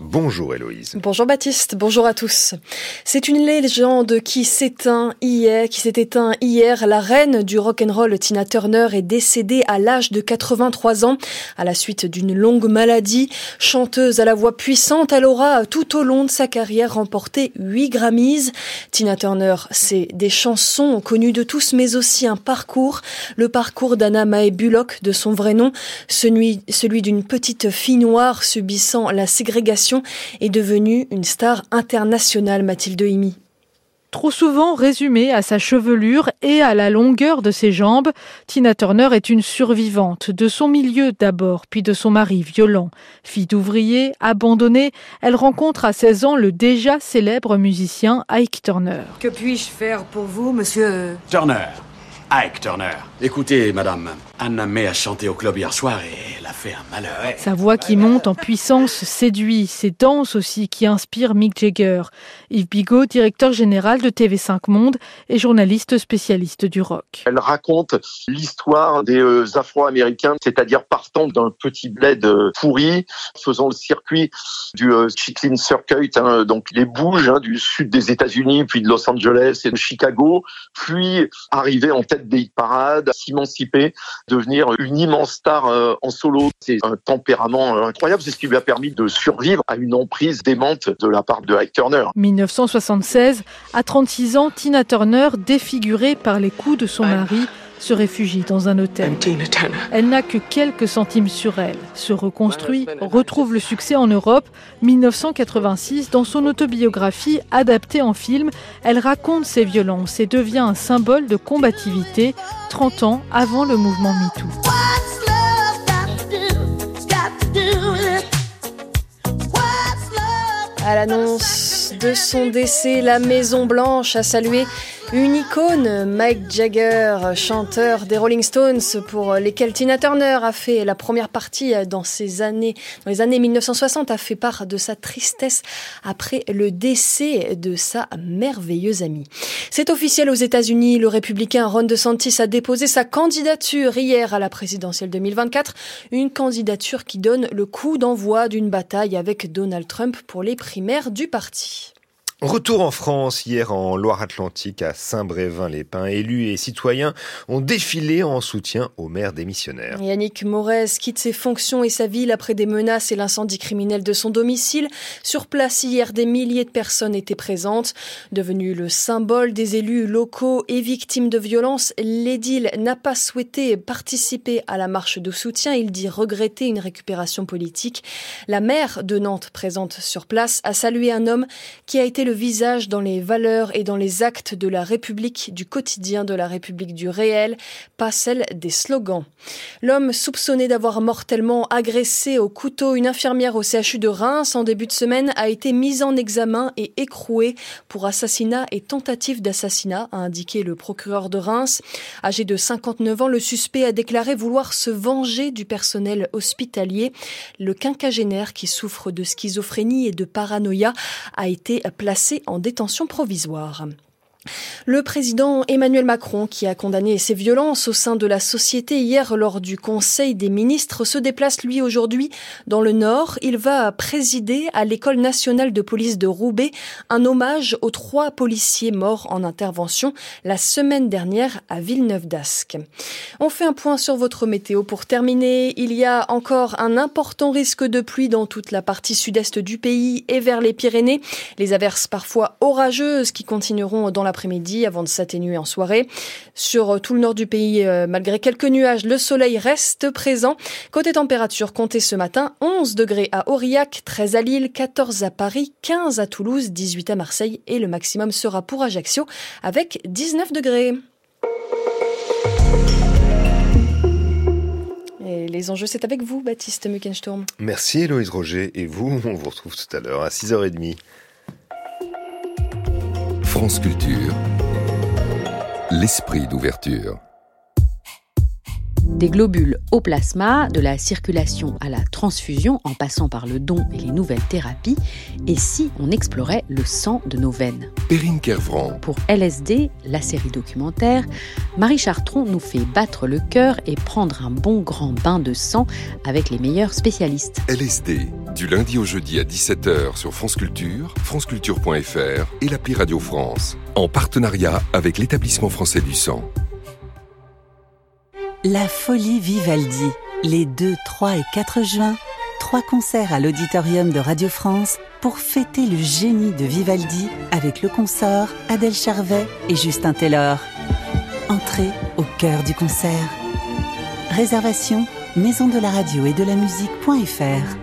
Bonjour Héloïse. Bonjour Baptiste, bonjour à tous. C'est une légende qui s'éteint hier, qui s'est éteint hier. La reine du rock'n'roll Tina Turner est décédée à l'âge de 83 ans à la suite d'une longue maladie. Chanteuse à la voix puissante, elle aura tout au long de sa carrière remporté 8 Grammys. Tina Turner, c'est des chansons connues de tous mais aussi un parcours, le parcours d'Anna Mae Bullock de son vrai nom, celui, celui d'une petite fille noire subissant la ségrégation est devenue une star internationale, Mathilde Himi. Trop souvent résumée à sa chevelure et à la longueur de ses jambes, Tina Turner est une survivante de son milieu d'abord, puis de son mari violent. Fille d'ouvrier, abandonnée, elle rencontre à 16 ans le déjà célèbre musicien Ike Turner. Que puis-je faire pour vous, monsieur? Turner. Ike Turner. Écoutez, madame, Anna May a chanté au club hier soir et elle a fait un malheur. Sa voix qui monte en puissance séduit, ses danses aussi qui inspirent Mick Jagger. Yves Bigot, directeur général de TV5 Monde et journaliste spécialiste du rock. Elle raconte l'histoire des euh, Afro-Américains, c'est-à-dire partant d'un petit bled euh, pourri, faisant le circuit du euh, Chitlin Circuit, hein, donc les bouges hein, du sud des États-Unis, puis de Los Angeles et de Chicago, puis arriver en tête des parades, s'émanciper, devenir une immense star euh, en solo. C'est un tempérament euh, incroyable, c'est ce qui lui a permis de survivre à une emprise démente de la part de Ike Turner. 1976, à 36 ans, Tina Turner, défigurée par les coups de son mari, se réfugie dans un hôtel. Elle n'a que quelques centimes sur elle, se reconstruit, retrouve le succès en Europe. 1986, dans son autobiographie adaptée en film, elle raconte ses violences et devient un symbole de combativité 30 ans avant le mouvement MeToo. À l'annonce de son décès, la Maison Blanche a salué une icône, Mike Jagger, chanteur des Rolling Stones, pour lesquels Tina Turner a fait la première partie dans ces années, dans les années 1960, a fait part de sa tristesse après le décès de sa merveilleuse amie. C'est officiel aux États-Unis, le républicain Ron DeSantis a déposé sa candidature hier à la présidentielle 2024, une candidature qui donne le coup d'envoi d'une bataille avec Donald Trump pour les primaires du parti. Retour en France, hier en Loire-Atlantique, à Saint-Brévin-les-Pins, élus et citoyens ont défilé en soutien au maire démissionnaire. Yannick Morez quitte ses fonctions et sa ville après des menaces et l'incendie criminel de son domicile. Sur place, hier, des milliers de personnes étaient présentes. Devenu le symbole des élus locaux et victimes de violences, l'édile n'a pas souhaité participer à la marche de soutien. Il dit regretter une récupération politique. La maire de Nantes, présente sur place, a salué un homme qui a été le visage dans les valeurs et dans les actes de la République, du quotidien de la République du réel, pas celle des slogans. L'homme soupçonné d'avoir mortellement agressé au couteau une infirmière au CHU de Reims en début de semaine a été mis en examen et écroué pour assassinat et tentative d'assassinat, a indiqué le procureur de Reims. Âgé de 59 ans, le suspect a déclaré vouloir se venger du personnel hospitalier. Le quinquagénaire qui souffre de schizophrénie et de paranoïa a été placé en détention provisoire. Le président Emmanuel Macron, qui a condamné ces violences au sein de la société hier lors du Conseil des ministres, se déplace lui aujourd'hui dans le Nord. Il va présider à l'École nationale de police de Roubaix un hommage aux trois policiers morts en intervention la semaine dernière à Villeneuve-d'Ascq. On fait un point sur votre météo pour terminer. Il y a encore un important risque de pluie dans toute la partie sud-est du pays et vers les Pyrénées. Les averses parfois orageuses qui continueront dans la après-midi avant de s'atténuer en soirée. Sur tout le nord du pays, euh, malgré quelques nuages, le soleil reste présent. Côté température, comptez ce matin 11 degrés à Aurillac, 13 à Lille, 14 à Paris, 15 à Toulouse, 18 à Marseille et le maximum sera pour Ajaccio avec 19 degrés. Les enjeux, c'est avec vous, Baptiste Muckensturm. Merci Héloïse Roger et vous, on vous retrouve tout à l'heure à 6h30. France Culture, l'esprit d'ouverture. Des globules au plasma, de la circulation à la transfusion, en passant par le don et les nouvelles thérapies, et si on explorait le sang de nos veines Perrine Kervran. Pour LSD, la série documentaire, Marie Chartron nous fait battre le cœur et prendre un bon grand bain de sang avec les meilleurs spécialistes. LSD, du lundi au jeudi à 17h sur France Culture, franceculture.fr et l'appli Radio France, en partenariat avec l'établissement français du sang. La folie Vivaldi, les 2, 3 et 4 juin, trois concerts à l'auditorium de Radio France pour fêter le génie de Vivaldi avec le consort, Adèle Charvet et Justin Taylor. Entrée au cœur du concert. Réservation maison de la radio et de la musique.fr.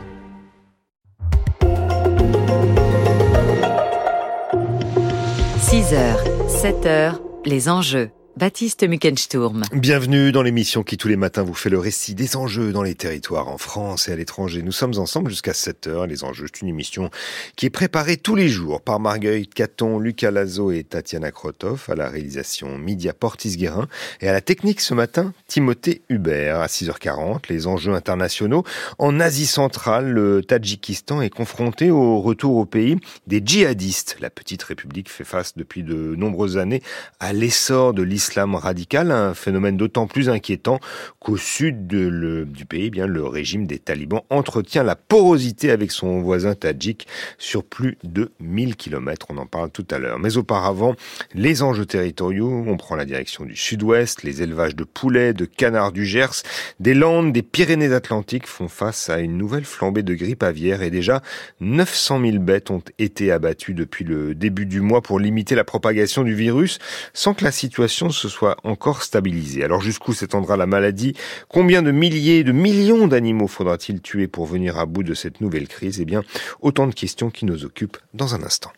6 h 7 h les enjeux. Baptiste Muckensturm. Bienvenue dans l'émission qui tous les matins vous fait le récit des enjeux dans les territoires en France et à l'étranger. Nous sommes ensemble jusqu'à 7 heures. Les enjeux, c'est une émission qui est préparée tous les jours par Marguerite Caton, Lucas Lazo et Tatiana Krotov à la réalisation Media Portis-Guérin et à la technique ce matin, Timothée Hubert. À 6h40, les enjeux internationaux. En Asie centrale, le Tadjikistan est confronté au retour au pays des djihadistes. La petite république fait face depuis de nombreuses années à l'essor de l'islam l'islam radical, un phénomène d'autant plus inquiétant qu'au sud du pays, eh bien le régime des talibans entretient la porosité avec son voisin tadjik sur plus de 1000 km. On en parle tout à l'heure. Mais auparavant, les enjeux territoriaux, on prend la direction du sud-ouest, les élevages de poulets, de canards du Gers, des Landes, des Pyrénées-Atlantiques font face à une nouvelle flambée de grippe aviaire et déjà 900 000 bêtes ont été abattues depuis le début du mois pour limiter la propagation du virus sans que la situation se soit encore stabilisée. Alors jusqu'où s'étendra la maladie? Combien de milliers, de millions d'animaux faudra-t-il tuer pour venir à bout de cette nouvelle crise? Eh bien, autant de questions qui nous occupent dans un instant.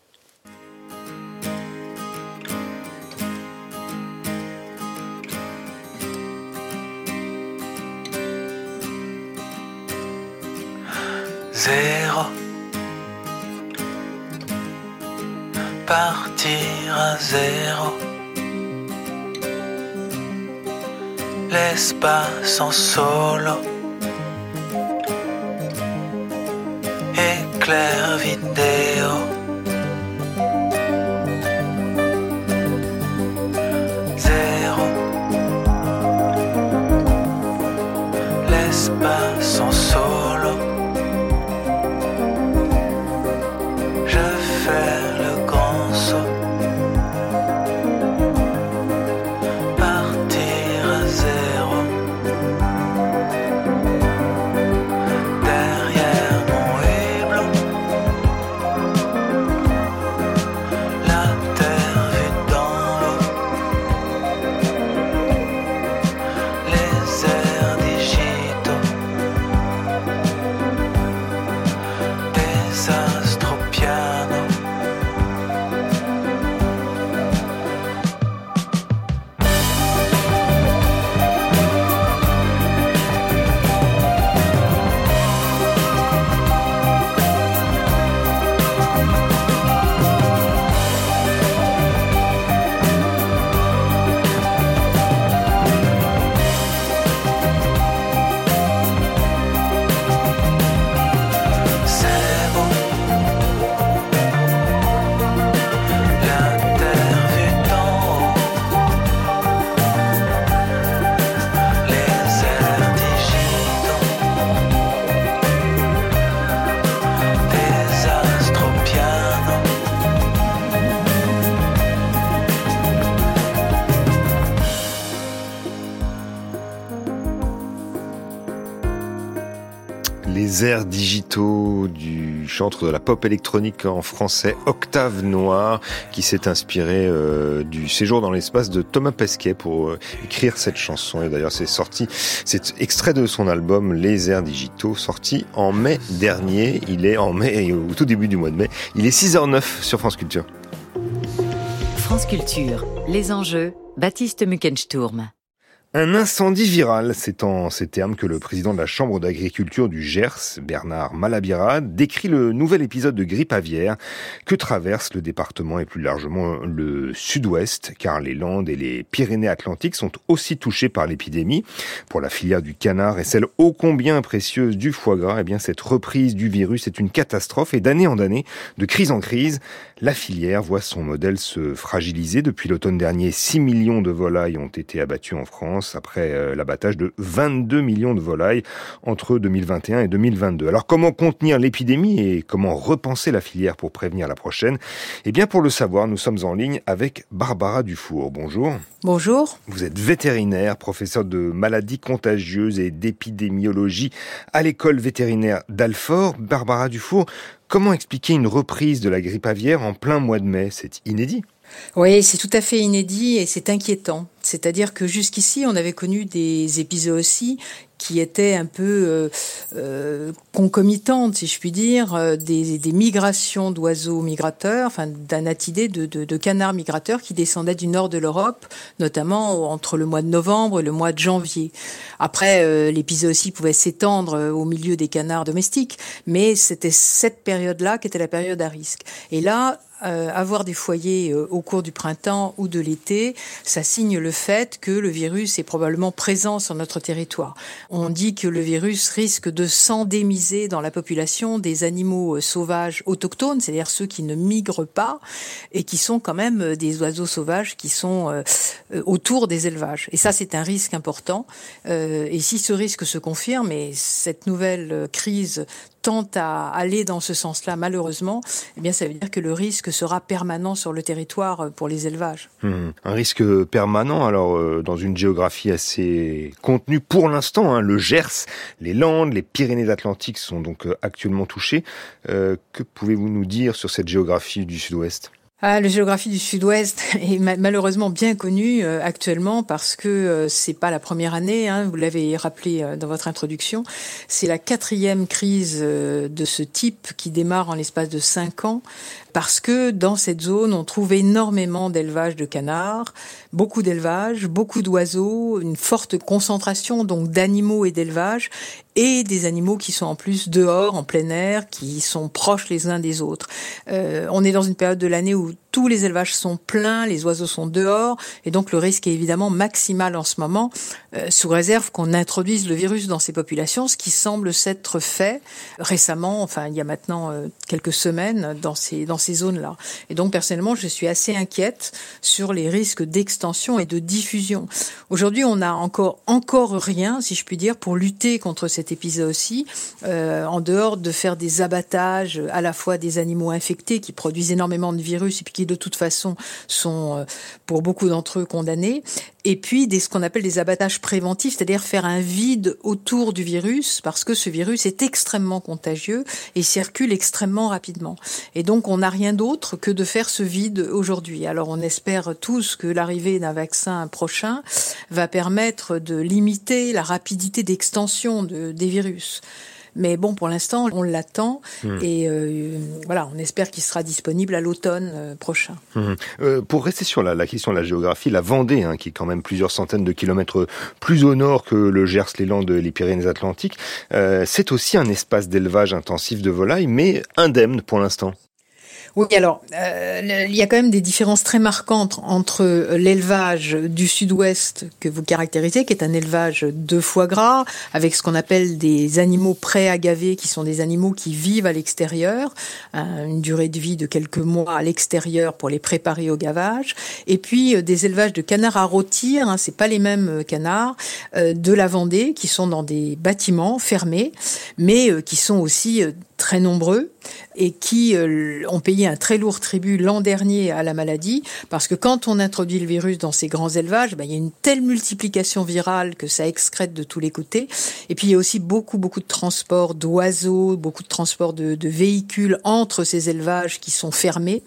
Zéro. Partir à zéro. L'espace en solo. Éclair vidéo. Airs digitaux du chantre de la pop électronique en français Octave Noir qui s'est inspiré euh, du séjour dans l'espace de Thomas Pesquet pour euh, écrire cette chanson. Et d'ailleurs c'est sorti c'est extrait de son album Les airs digitaux sorti en mai dernier. Il est en mai au tout début du mois de mai. Il est 6h09 sur France Culture. France Culture les enjeux Baptiste Muckensturm Un incendie viral, c'est en ces termes que le président de la Chambre d'agriculture du Gers, Bernard Malabira, décrit le nouvel épisode de grippe aviaire que traverse le département et plus largement le sud-ouest, car les Landes et les Pyrénées-Atlantiques sont aussi touchés par l'épidémie. Pour la filière du canard et celle ô combien précieuse du foie gras, eh bien cette reprise du virus est une catastrophe et d'année en année, de crise en crise, la filière voit son modèle se fragiliser. Depuis l'automne dernier, 6 millions de volailles ont été abattues en France après euh, l'abattage de 22 millions de volailles entre 2021 et 2022. Alors comment contenir l'épidémie et comment repenser la filière pour prévenir la prochaine? Eh bien pour le savoir, nous sommes en ligne avec Barbara Dufour. Bonjour. Bonjour. Vous êtes vétérinaire, professeur de maladies contagieuses et d'épidémiologie à l'école vétérinaire d'Alfort. Barbara Dufour, comment expliquer une reprise de la grippe aviaire en plein mois de mai? C'est inédit. Oui, c'est tout à fait inédit et c'est inquiétant. C'est-à-dire que jusqu'ici, on avait connu des épisodes aussi qui étaient un peu euh, euh, concomitantes, si je puis dire, euh, des, migrations d'oiseaux migrateurs, enfin d'anatidés, de, de, de, canards migrateurs qui descendaient du nord de l'Europe, notamment entre le mois de novembre et le mois de janvier. Après, l'épisode aussi pouvait s'étendre au milieu des canards domestiques, mais c'était cette période-là qui était la période à risque. Et là, avoir des foyers au cours du printemps ou de l'été, ça signe le fait que le virus est probablement présent sur notre territoire. On dit que le virus risque de s'endémiser dans la population des animaux euh, sauvages autochtones, c'est-à-dire ceux qui ne migrent pas et qui sont quand même euh, des oiseaux sauvages qui sont euh, autour des élevages. Et ça, c'est un risque important. Et si ce risque se confirme, et cette nouvelle crise tente à aller dans ce sens-là, malheureusement, eh bien, ça veut dire que le risque sera permanent sur le territoire euh, pour les élevages. Mmh. Un risque permanent, alors, euh, dans une géographie assez contenue pour l'instant, hein, le Gers, les Landes, les Pyrénées-Atlantiques sont donc euh, actuellement touchés. que pouvez-vous nous dire sur cette géographie du Sud-Ouest? Ah, la géographie du Sud-Ouest est malheureusement bien connue euh, actuellement parce que euh, c'est pas la première année. Hein, vous l'avez rappelé euh, dans votre introduction. C'est la quatrième crise de ce type qui démarre en l'espace de cinq ans parce que dans cette zone, on trouve énormément d'élevage de canards, beaucoup d'élevage, beaucoup d'oiseaux, une forte concentration donc d'animaux et d'élevage et des animaux qui sont en plus dehors, en plein air, qui sont proches les uns des autres. Euh, on est dans une période de l'année où tous les élevages sont pleins, les oiseaux sont dehors, et donc le risque est évidemment maximal en ce moment, euh, sous réserve qu'on introduise le virus dans ces populations, ce qui semble s'être fait récemment, enfin il y a maintenant euh, quelques semaines dans ces dans ces zones-là. Et donc personnellement, je suis assez inquiète sur les risques d'extension et de diffusion. Aujourd'hui, on n'a encore encore rien, si je puis dire, pour lutter contre cet épisode aussi, euh, en dehors de faire des abattages à la fois des animaux infectés qui produisent énormément de virus et puis qui de toute façon sont euh, pour beaucoup d'entre eux condamnés, et puis des, ce qu'on appelle des abattages préventifs, c'est-à-dire faire un vide autour du virus, parce que ce virus est extrêmement contagieux et circule extrêmement rapidement. Et donc on n'a rien d'autre que de faire ce vide aujourd'hui. Alors on espère tous que l'arrivée d'un vaccin prochain va permettre de limiter la rapidité d'extension de, des virus. Mais bon, pour l'instant, on l'attend hmm. et euh, voilà, on espère qu'il sera disponible à l'automne euh, prochain. Hmm. Euh, pour rester sur la, la, question de la géographie, la Vendée, hein, qui est quand même plusieurs centaines de kilomètres plus au nord que le Gers, les Landes, les Pyrénées-Atlantiques, c'est aussi un espace d'élevage intensif de volailles, mais indemne pour l'instant. Oui, alors euh, il y a quand même des différences très marquantes entre l'élevage du sud-ouest que vous caractérisez, qui est un élevage de foie gras, avec ce qu'on appelle des animaux pré-agavés, qui sont des animaux qui vivent à l'extérieur, hein, une durée de vie de quelques mois à l'extérieur pour les préparer au gavage, et puis euh, des élevages de canards à rôtir, hein, c'est pas les mêmes euh, canards, de la Vendée, qui sont dans des bâtiments fermés, mais qui sont aussi très nombreux et qui euh, ont payé un très lourd tribut l'an dernier à la maladie, parce que quand on introduit le virus dans ces grands élevages, ben, il y a une telle multiplication virale que ça excrète de tous les côtés. Et puis il y a aussi beaucoup, beaucoup de transports d'oiseaux, beaucoup de transports de, de véhicules entre ces élevages qui sont fermés.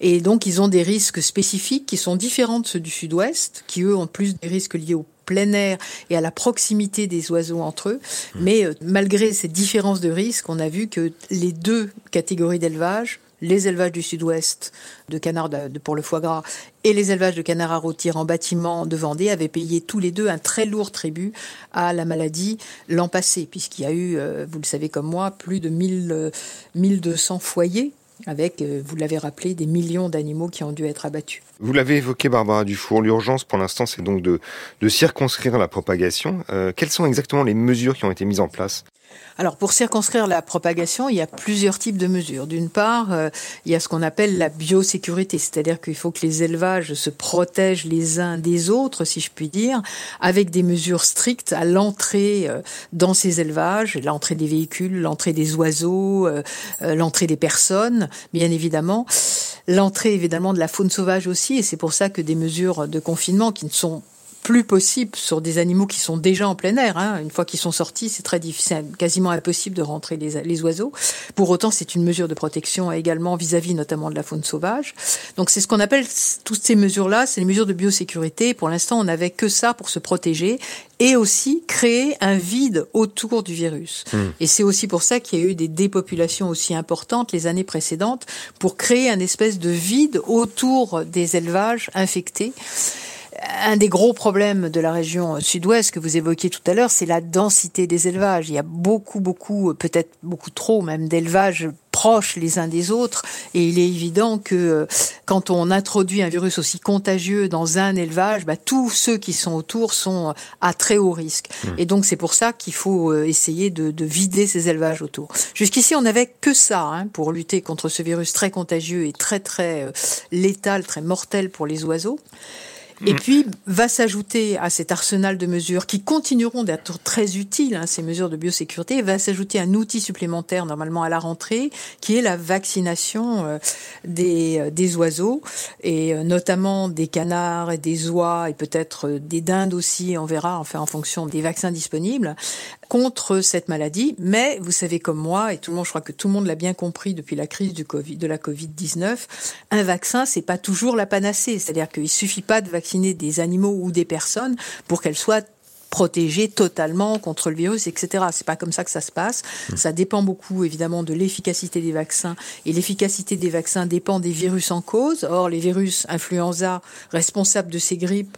Et donc ils ont des risques spécifiques qui sont différents de ceux du sud-ouest, qui eux ont plus des risques liés au plein air et à la proximité des oiseaux entre eux. Mmh. Mais euh, malgré ces différences de risque, on a vu que les deux catégories d'élevage les élevages du sud-ouest de canards pour le foie gras et les élevages de canards à rôtir en bâtiment de Vendée avaient payé tous les deux un très lourd tribut à la maladie l'an passé, puisqu'il y a eu, euh, vous le savez comme moi, plus de 1000, 1200 foyers avec, euh, vous l'avez rappelé, des millions d'animaux qui ont dû être abattus. Vous l'avez évoqué, Barbara Dufour, l'urgence pour l'instant, c'est donc de, circonscrire la propagation. Euh, quelles sont exactement les mesures qui ont été mises en place? Alors pour circonscrire la propagation, il y a plusieurs types de mesures. D'une part, euh, il y a ce qu'on appelle la biosécurité, c'est-à-dire qu'il faut que les élevages se protègent les uns des autres, si je puis dire, avec des mesures strictes à l'entrée euh, dans ces élevages, l'entrée des véhicules, l'entrée des oiseaux, euh, l'entrée des personnes, bien évidemment l'entrée évidemment de la faune sauvage aussi, et c'est pour ça que des mesures de confinement qui ne sont plus possible sur des animaux qui sont déjà en plein air. Hein. Une fois qu'ils sont sortis, c'est très difficile, quasiment impossible de rentrer les, les oiseaux. Pour autant, c'est une mesure de protection également vis-à-vis notamment de la faune sauvage. Donc c'est ce qu'on appelle toutes ces mesures-là, c'est les mesures de biosécurité. Pour l'instant, on n'avait que ça pour se protéger et aussi créer un vide autour du virus. Hmm. Et c'est aussi pour ça qu'il y a eu des dépopulations aussi importantes les années précédentes pour créer un espèce de vide autour des élevages infectés un des gros problèmes de la région sud-ouest que vous évoquiez tout à l'heure, c'est la densité des élevages. Il y a beaucoup, beaucoup, peut-être beaucoup trop même d'élevages proches les uns des autres. Et il est évident que euh, quand on introduit un virus aussi contagieux dans un élevage, bah, tous ceux qui sont autour sont à très haut risque. Mmh. Et donc c'est pour ça qu'il faut euh, essayer de, de, vider ces élevages autour. Jusqu'ici, on n'avait que ça hein, pour lutter contre ce virus très contagieux et très très euh, létal, très mortel pour les oiseaux. Et puis va s'ajouter à cet arsenal de mesures qui continueront d'être très utiles, hein, ces mesures de biosécurité, va s'ajouter un outil supplémentaire normalement à la rentrée, qui est la vaccination euh, des, euh, des oiseaux, et euh, notamment des canards et des oies, et peut-être des dindes aussi, on verra, enfin en fonction des vaccins disponibles, contre cette maladie. Mais vous savez comme moi, et tout le monde, je crois que tout le monde l'a bien compris depuis la crise du COVID, de la Covid-19, un vaccin, c'est pas toujours la panacée. C'est-à-dire qu'il suffit pas de vacciner des animaux ou des personnes pour qu'elles soient protégées totalement contre le virus, etc. C'est pas comme ça que ça se passe. Mmh. Ça dépend beaucoup, évidemment, de l'efficacité des vaccins. Et l'efficacité des vaccins dépend des virus en cause. Or, les virus influenza responsables de ces grippes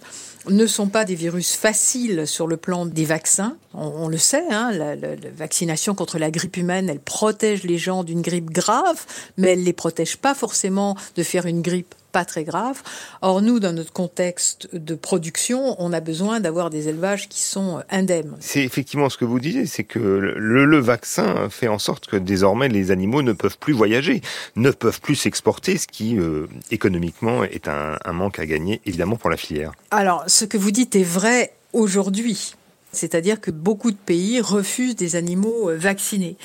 ne sont pas des virus faciles sur le plan des vaccins. On, le sait, hein, la, vaccination contre la grippe humaine, elle protège les gens d'une grippe grave, mais elle les protège pas forcément de faire une grippe pas très grave. Or, nous, dans notre contexte de production, on a besoin d'avoir des élevages qui sont indemnes. C'est effectivement ce que vous disiez, c'est que le, vaccin fait en sorte que désormais les animaux ne peuvent plus voyager, ne peuvent plus s'exporter, ce qui euh, économiquement est un, un manque à gagner évidemment pour la filière. Alors, ce que vous dites est vrai aujourd'hui. C'est-à-dire que beaucoup de pays refusent des animaux euh, vaccinés.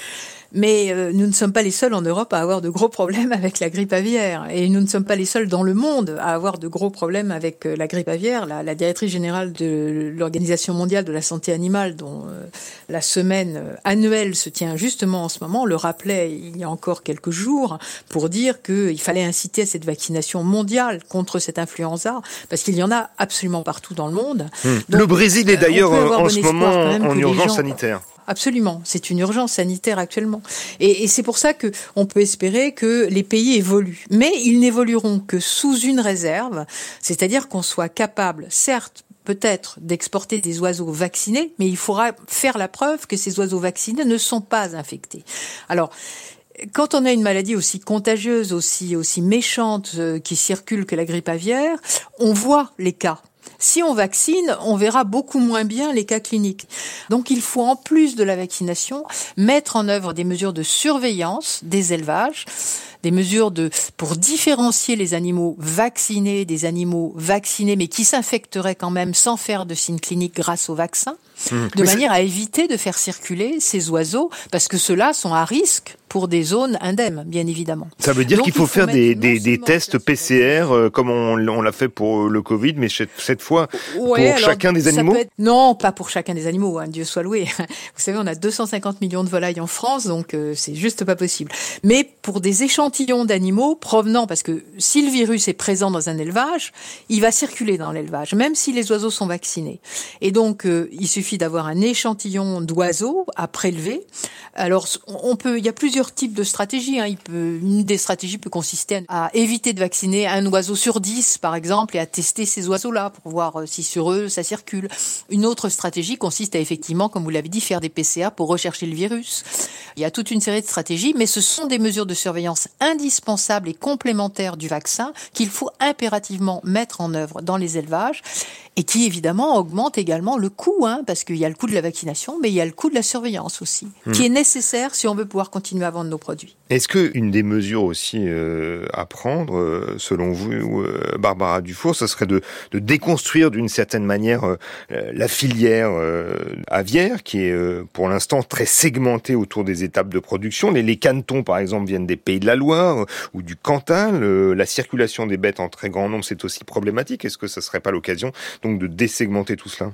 Mais euh, nous ne sommes pas les seuls en Europe à avoir de gros problèmes avec la grippe aviaire. Et nous ne sommes pas les seuls dans le monde à avoir de gros problèmes avec euh, la grippe aviaire. La, la directrice générale de l'Organisation mondiale de la santé animale, dont euh, la semaine annuelle se tient justement en ce moment, le rappelait il y a encore quelques jours pour dire qu'il fallait inciter à cette vaccination mondiale contre cette influenza, parce qu'il y en a absolument partout dans le monde. Hmm. le Brésil est d'ailleurs en ce moment en urgence sanitaire. Absolument, c'est une urgence sanitaire actuellement. Et, c'est pour ça que on peut espérer que les pays évoluent. Mais ils n'évolueront que sous une réserve, c'est-à-dire qu'on soit capable, certes, peut-être d'exporter des oiseaux vaccinés, mais il faudra faire la preuve que ces oiseaux vaccinés ne sont pas infectés. Alors, quand on a une maladie aussi contagieuse, aussi aussi méchante euh, qui circule que la grippe aviaire, on voit les cas. Si on vaccine, on verra beaucoup moins bien les cas cliniques. Donc il faut en plus de la vaccination mettre en œuvre des mesures de surveillance des élevages, des mesures de pour différencier les animaux vaccinés des animaux vaccinés mais qui s'infecteraient quand même sans faire de signes cliniques grâce au vaccin, mmh. de manière à éviter de faire circuler ces oiseaux parce que ceux-là sont à risque pour des zones indemnes, bien évidemment. Ça veut dire qu'il faut, faire des, des, des tests PCR euh, comme on, on l'a fait pour le Covid, mais cette fois pour chacun des animaux Non, pas pour chacun des animaux, hein, Dieu soit loué. Vous savez, on a 250 millions de volailles en France, donc euh, c'est juste pas possible. Mais pour des échantillons d'animaux provenant, parce que si le virus est présent dans un élevage, il va circuler dans l'élevage, même si les oiseaux sont vaccinés. Et donc, euh, il suffit d'avoir un échantillon d'oiseaux à prélever. Alors, on peut, il y a plusieurs plusieurs types de stratégies. Hein. Il peut, une des stratégies peut consister à éviter de vacciner un oiseau sur dix, par exemple, et à tester ces oiseaux-là pour voir euh, si sur eux ça circule. Une autre stratégie consiste à effectivement, comme vous l'avez dit, faire des PCA pour rechercher le virus. Il y a toute une série de stratégies, mais ce sont des mesures de surveillance indispensables et complémentaires du vaccin qu'il faut impérativement mettre en œuvre dans les élevages et qui évidemment augmente également le coût, hein, parce qu'il y a le coût de la vaccination, mais il y a le coût de la surveillance aussi, qui hmm. est nécessaire si on veut pouvoir continuer à vendre nos produits. Est-ce qu'une des mesures aussi euh, à prendre, euh, selon vous, euh, Barbara Dufour, ce serait de, de déconstruire d'une certaine manière euh, la filière aviaire, qui est pour l'instant très segmentée autour des étapes de production? Les, les cantons, par exemple, viennent des pays de la Loire ou du Cantal. la circulation des bêtes en très grand nombre, c'est aussi problématique. Est-ce que ça serait pas l'occasion donc de désegmenter tout cela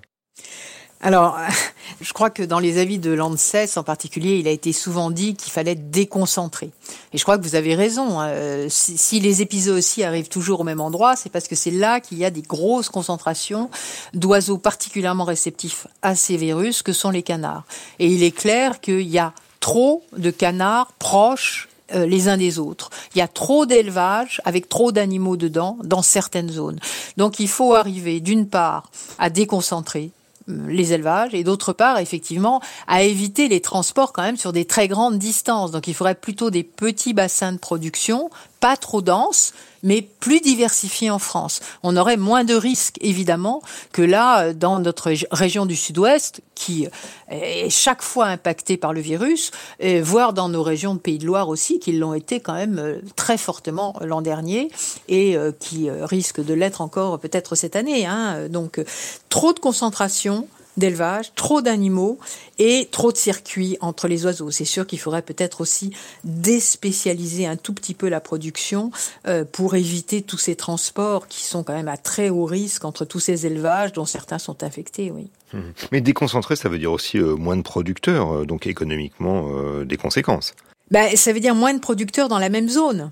alors, je crois que dans les avis de l'ANSES en particulier, il a été souvent dit qu'il fallait déconcentrer. Et je crois que vous avez raison. Hein. si, les épisodes aussi arrivent toujours au même endroit, c'est parce que c'est là qu'il y a des grosses concentrations d'oiseaux particulièrement réceptifs à ces virus que sont les canards. Et il est clair qu'il y a trop de canards proches euh, les uns des autres. Il y a trop d'élevage avec trop d'animaux dedans dans certaines zones. Donc il faut arriver d'une part à déconcentrer euh, les élevages et d'autre part effectivement à éviter les transports quand même sur des très grandes distances. Donc il faudrait plutôt des petits bassins de production, pas trop denses, mais plus diversifiés en France. On aurait moins de risques, évidemment, que là, euh, dans notre région du sud-ouest, qui est chaque fois impactée par le virus, et voire dans nos régions de Pays de Loire aussi, qui l'ont été quand même euh, très fortement l'an dernier, et qui risquent de l'être encore peut-être cette année. Hein. Donc, trop de concentration, d'élevage, trop d'animaux et trop de circuits entre les oiseaux. C'est sûr qu'il faudrait peut-être aussi déspécialiser un tout petit peu la production euh, pour éviter tous ces transports qui sont quand même à très haut risque entre tous ces élevages dont certains sont infectés, oui. Mmh. Mais déconcentrer, ça veut dire aussi euh, moins de producteurs, euh, donc économiquement des conséquences. Ben, ça veut dire moins de producteurs dans la même zone.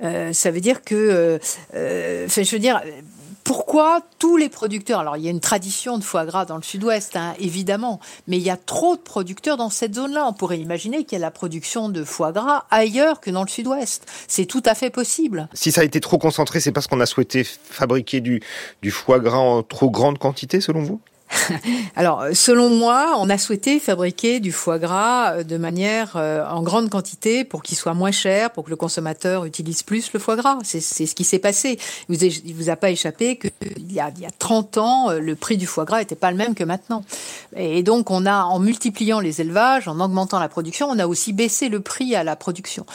ça veut dire que, je veux dire, pourquoi tous les producteurs Alors, il y a une tradition de foie gras dans le sud-ouest, hein, évidemment, mais il y a trop de producteurs dans cette zone-là. On pourrait imaginer qu'il y a la production de foie gras ailleurs que dans le sud-ouest. C'est tout à fait possible. Si ça a été trop concentré, c'est parce qu'on a souhaité fabriquer du, du foie gras en trop grande quantité, selon vous? Alors, selon moi, on a souhaité fabriquer du foie gras euh, de manière euh, en grande quantité pour qu'il soit moins cher, pour que le consommateur utilise plus le foie gras. C'est ce qui s'est passé. Il vous, vous a pas échappé qu'il y a, il y a 30 ans, euh, le prix du foie gras n'était pas le même que maintenant. Et donc, on a, en multipliant les élevages, en augmentant la production, on a aussi baissé le prix à la production.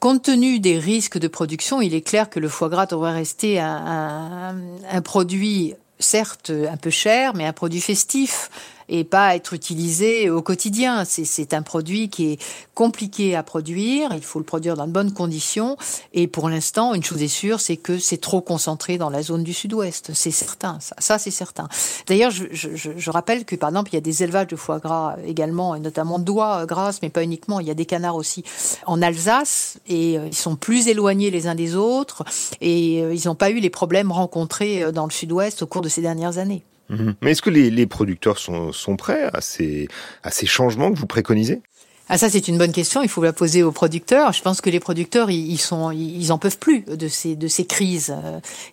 Compte tenu des risques de production, il est clair que le foie gras devrait rester un, un, un produit certes un peu cher, mais un produit festif et pas être utilisé au quotidien. C'est un produit qui est compliqué à produire, il faut le produire dans de bonnes conditions, et pour l'instant, une chose est sûre, c'est que c'est trop concentré dans la zone du sud-ouest, c'est certain, ça, c'est certain. D'ailleurs, je, je, je, rappelle que par exemple, il y a des élevages de foie gras également, et notamment d'oies grasses, mais pas uniquement, il y a des canards aussi en Alsace, et euh, ils sont plus éloignés les uns des autres, et euh, ils n'ont pas eu les problèmes rencontrés euh, dans le sud-ouest au cours de ces dernières années. Mhm. Mais est-ce que les, les producteurs sont, sont, prêts à ces, à ces changements que vous préconisez? Ah ça c'est une bonne question, il faut la poser aux producteurs. Je pense que les producteurs ils, sont ils en peuvent plus de ces de ces crises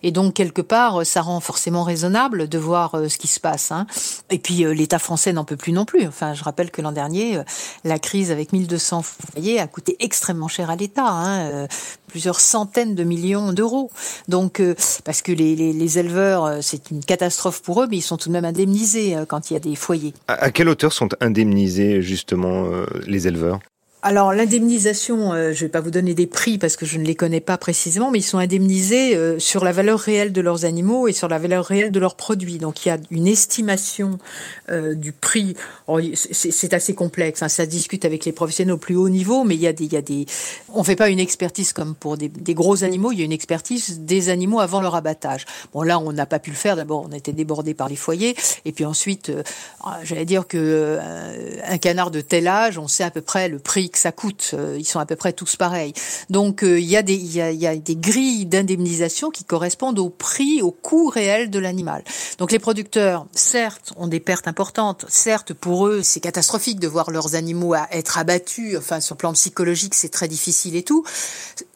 et donc quelque part ça rend forcément raisonnable de voir euh, ce qui se passe. Hein. Et puis euh, l'État français n'en peut plus non plus. Enfin je rappelle que l'an dernier euh, la crise avec 1200 foyers a coûté extrêmement cher à l'État, hein, plusieurs centaines de millions d'euros. Donc parce que les, les, les éleveurs c'est une catastrophe pour eux, mais ils sont tout de même indemnisés quand il y a des foyers. À quelle hauteur sont indemnisés justement les éleveurs alors l'indemnisation, euh, je ne vais pas vous donner des prix parce que je ne les connais pas précisément, mais ils sont indemnisés euh, sur la valeur réelle de leurs animaux et sur la valeur réelle de leurs produits. Donc il y a une estimation euh, du prix. C'est assez complexe, hein, ça discute avec les professionnels au plus haut niveau, mais il y a des, il y a des, on fait pas une expertise comme pour des, gros animaux. Il y a une expertise des animaux avant leur abattage. Bon là, on n'a pas pu le faire. D'abord, on été débordé par les foyers, et puis ensuite, j'allais dire que un canard de tel âge, on sait à peu près le prix ça coûte. Ils sont à peu près tous pareils. Donc il y a des il y a, il y a des grilles d'indemnisation qui correspondent au prix, au coût réel de l'animal. Donc les producteurs, certes, ont des pertes importantes. Certes, pour eux, c'est catastrophique de voir leurs animaux être abattus. Enfin, sur le plan psychologique, c'est très difficile et tout.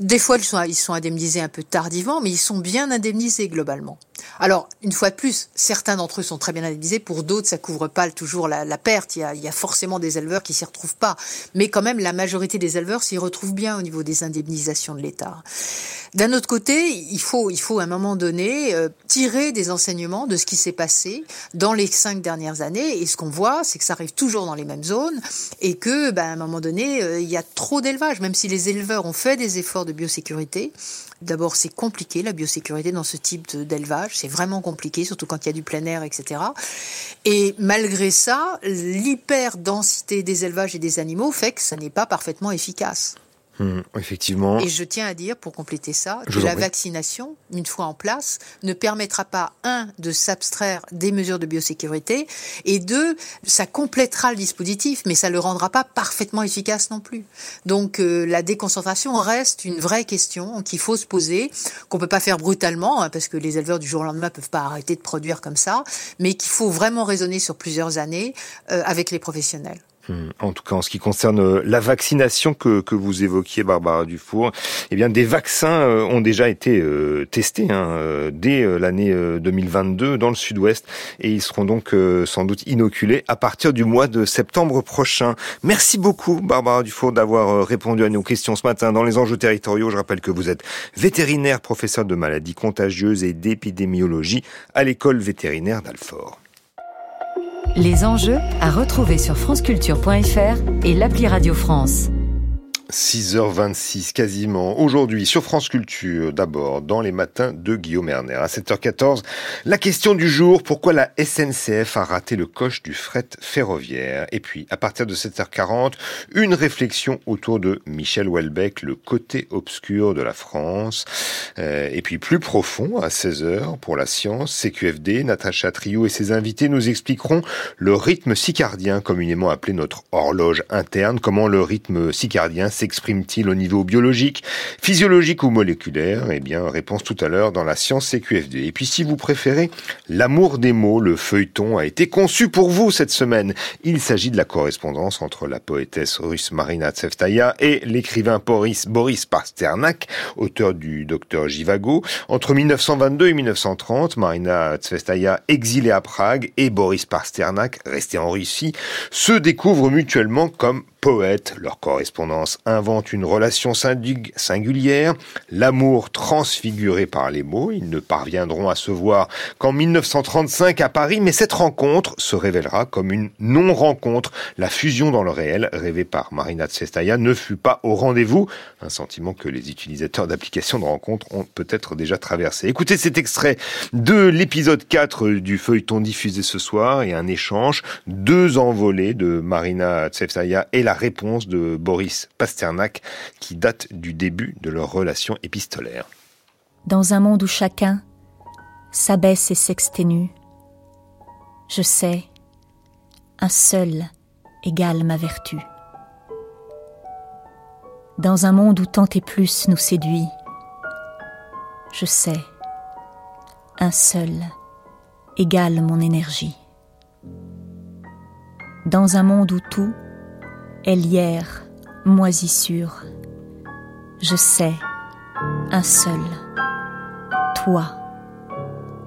Des fois, ils sont, ils sont indemnisés un peu tardivement, mais ils sont bien indemnisés globalement. Alors, une fois de plus, certains d'entre eux sont très bien indemnisés. Pour d'autres, ça couvre pas toujours la, la perte. Il y, a, il y, a, forcément des éleveurs qui s'y retrouvent pas. Mais quand même, la majorité des éleveurs s'y retrouvent bien au niveau des indemnisations de l'État. D'un autre côté, il faut, il faut à un moment donné euh, tirer des enseignements de ce qui s'est passé dans les cinq dernières années. Et ce qu'on voit, c'est que ça arrive toujours dans les mêmes zones et que, ben, à un moment donné, euh, il y a trop d'élevage. Même si les éleveurs ont fait des efforts de biosécurité, D'abord, c'est compliqué la biosécurité dans ce type d'élevage. C'est vraiment compliqué, surtout quand il y a du plein air, etc. Et malgré ça, l'hyper-densité des élevages et des animaux fait que ça n'est pas parfaitement efficace. Mmh, effectivement. Et je tiens à dire, pour compléter ça, que la vaccination, une fois en place, ne permettra pas, un, de s'abstraire des mesures de biosécurité, et deux, ça complétera le dispositif, mais ça le rendra pas parfaitement efficace non plus. Donc euh, la déconcentration reste une vraie question qu'il faut se poser, qu'on peut pas faire brutalement, hein, parce que les éleveurs du jour au lendemain peuvent pas arrêter de produire comme ça, mais qu'il faut vraiment raisonner sur plusieurs années euh, avec les professionnels. Hmm. En tout cas, en ce qui concerne euh, la vaccination que, que vous évoquiez, Barbara Dufour, eh bien, des vaccins euh, ont déjà été euh, testés hein, dès l'année 2022 dans le Sud-Ouest et ils seront donc sans doute inoculés à partir du mois de septembre prochain. Merci beaucoup, Barbara Dufour, d'avoir répondu à nos questions ce matin dans les enjeux territoriaux. Je rappelle que vous êtes vétérinaire, professeur de maladies contagieuses et d'épidémiologie à l'école vétérinaire d'Alfort. Les enjeux à retrouver sur franceculture.fr et l'appli Radio France. 6h26 quasiment. Aujourd'hui sur France Culture, d'abord dans les matins de Guillaume Erner. À 7h14, la question du jour, pourquoi la SNCF a raté le coche du fret ferroviaire? Et puis à partir de 7h40, une réflexion autour de Michel Houellebecq, le côté obscur de la France. Euh, et puis plus profond, à 16h, pour la science, CQFD, Natacha Trio et ses invités nous expliqueront le rythme cicardien, communément appelé notre horloge interne, comment le rythme cicardien s'exprime-t-il au niveau biologique, physiologique ou moléculaire? Eh bien, réponse tout à l'heure dans la science CQFD. Et puis, si vous préférez, l'amour des mots, le feuilleton a été conçu pour vous cette semaine. Il s'agit de la correspondance entre la poétesse russe Marina Tsevtaya et l'écrivain Boris, Boris Pasternak, auteur du Docteur Jivago. Entre 1922 et 1930, Marina Tsvestaya, exilée à Prague, et Boris Pasternak, resté en Russie, se découvrent mutuellement comme poètes. Leur correspondance invente une relation singulière, l'amour transfiguré par les mots. Ils ne parviendront à se voir qu'en 1935 à Paris, mais cette rencontre se révélera comme une non-rencontre. La fusion dans le réel, rêvée par Marina Tsvestaya, ne fut pas au rendez-vous. Un sentiment que les utilisateurs d'applications de rencontres ont peut-être déjà traversé. Écoutez cet extrait de l'épisode 4 du feuilleton diffusé ce soir et un échange, deux envolées de Marina Tsvestaya et la réponse de Boris Pasternak qui date du début de leur relation épistolaire. Dans un monde où chacun s'abaisse et s'exténue, je sais, un seul égale ma vertu. Dans un monde où tant et plus nous séduit, je sais, un seul égale mon énergie. Dans un monde où tout Hélière, moisissure, je sais, un seul, toi,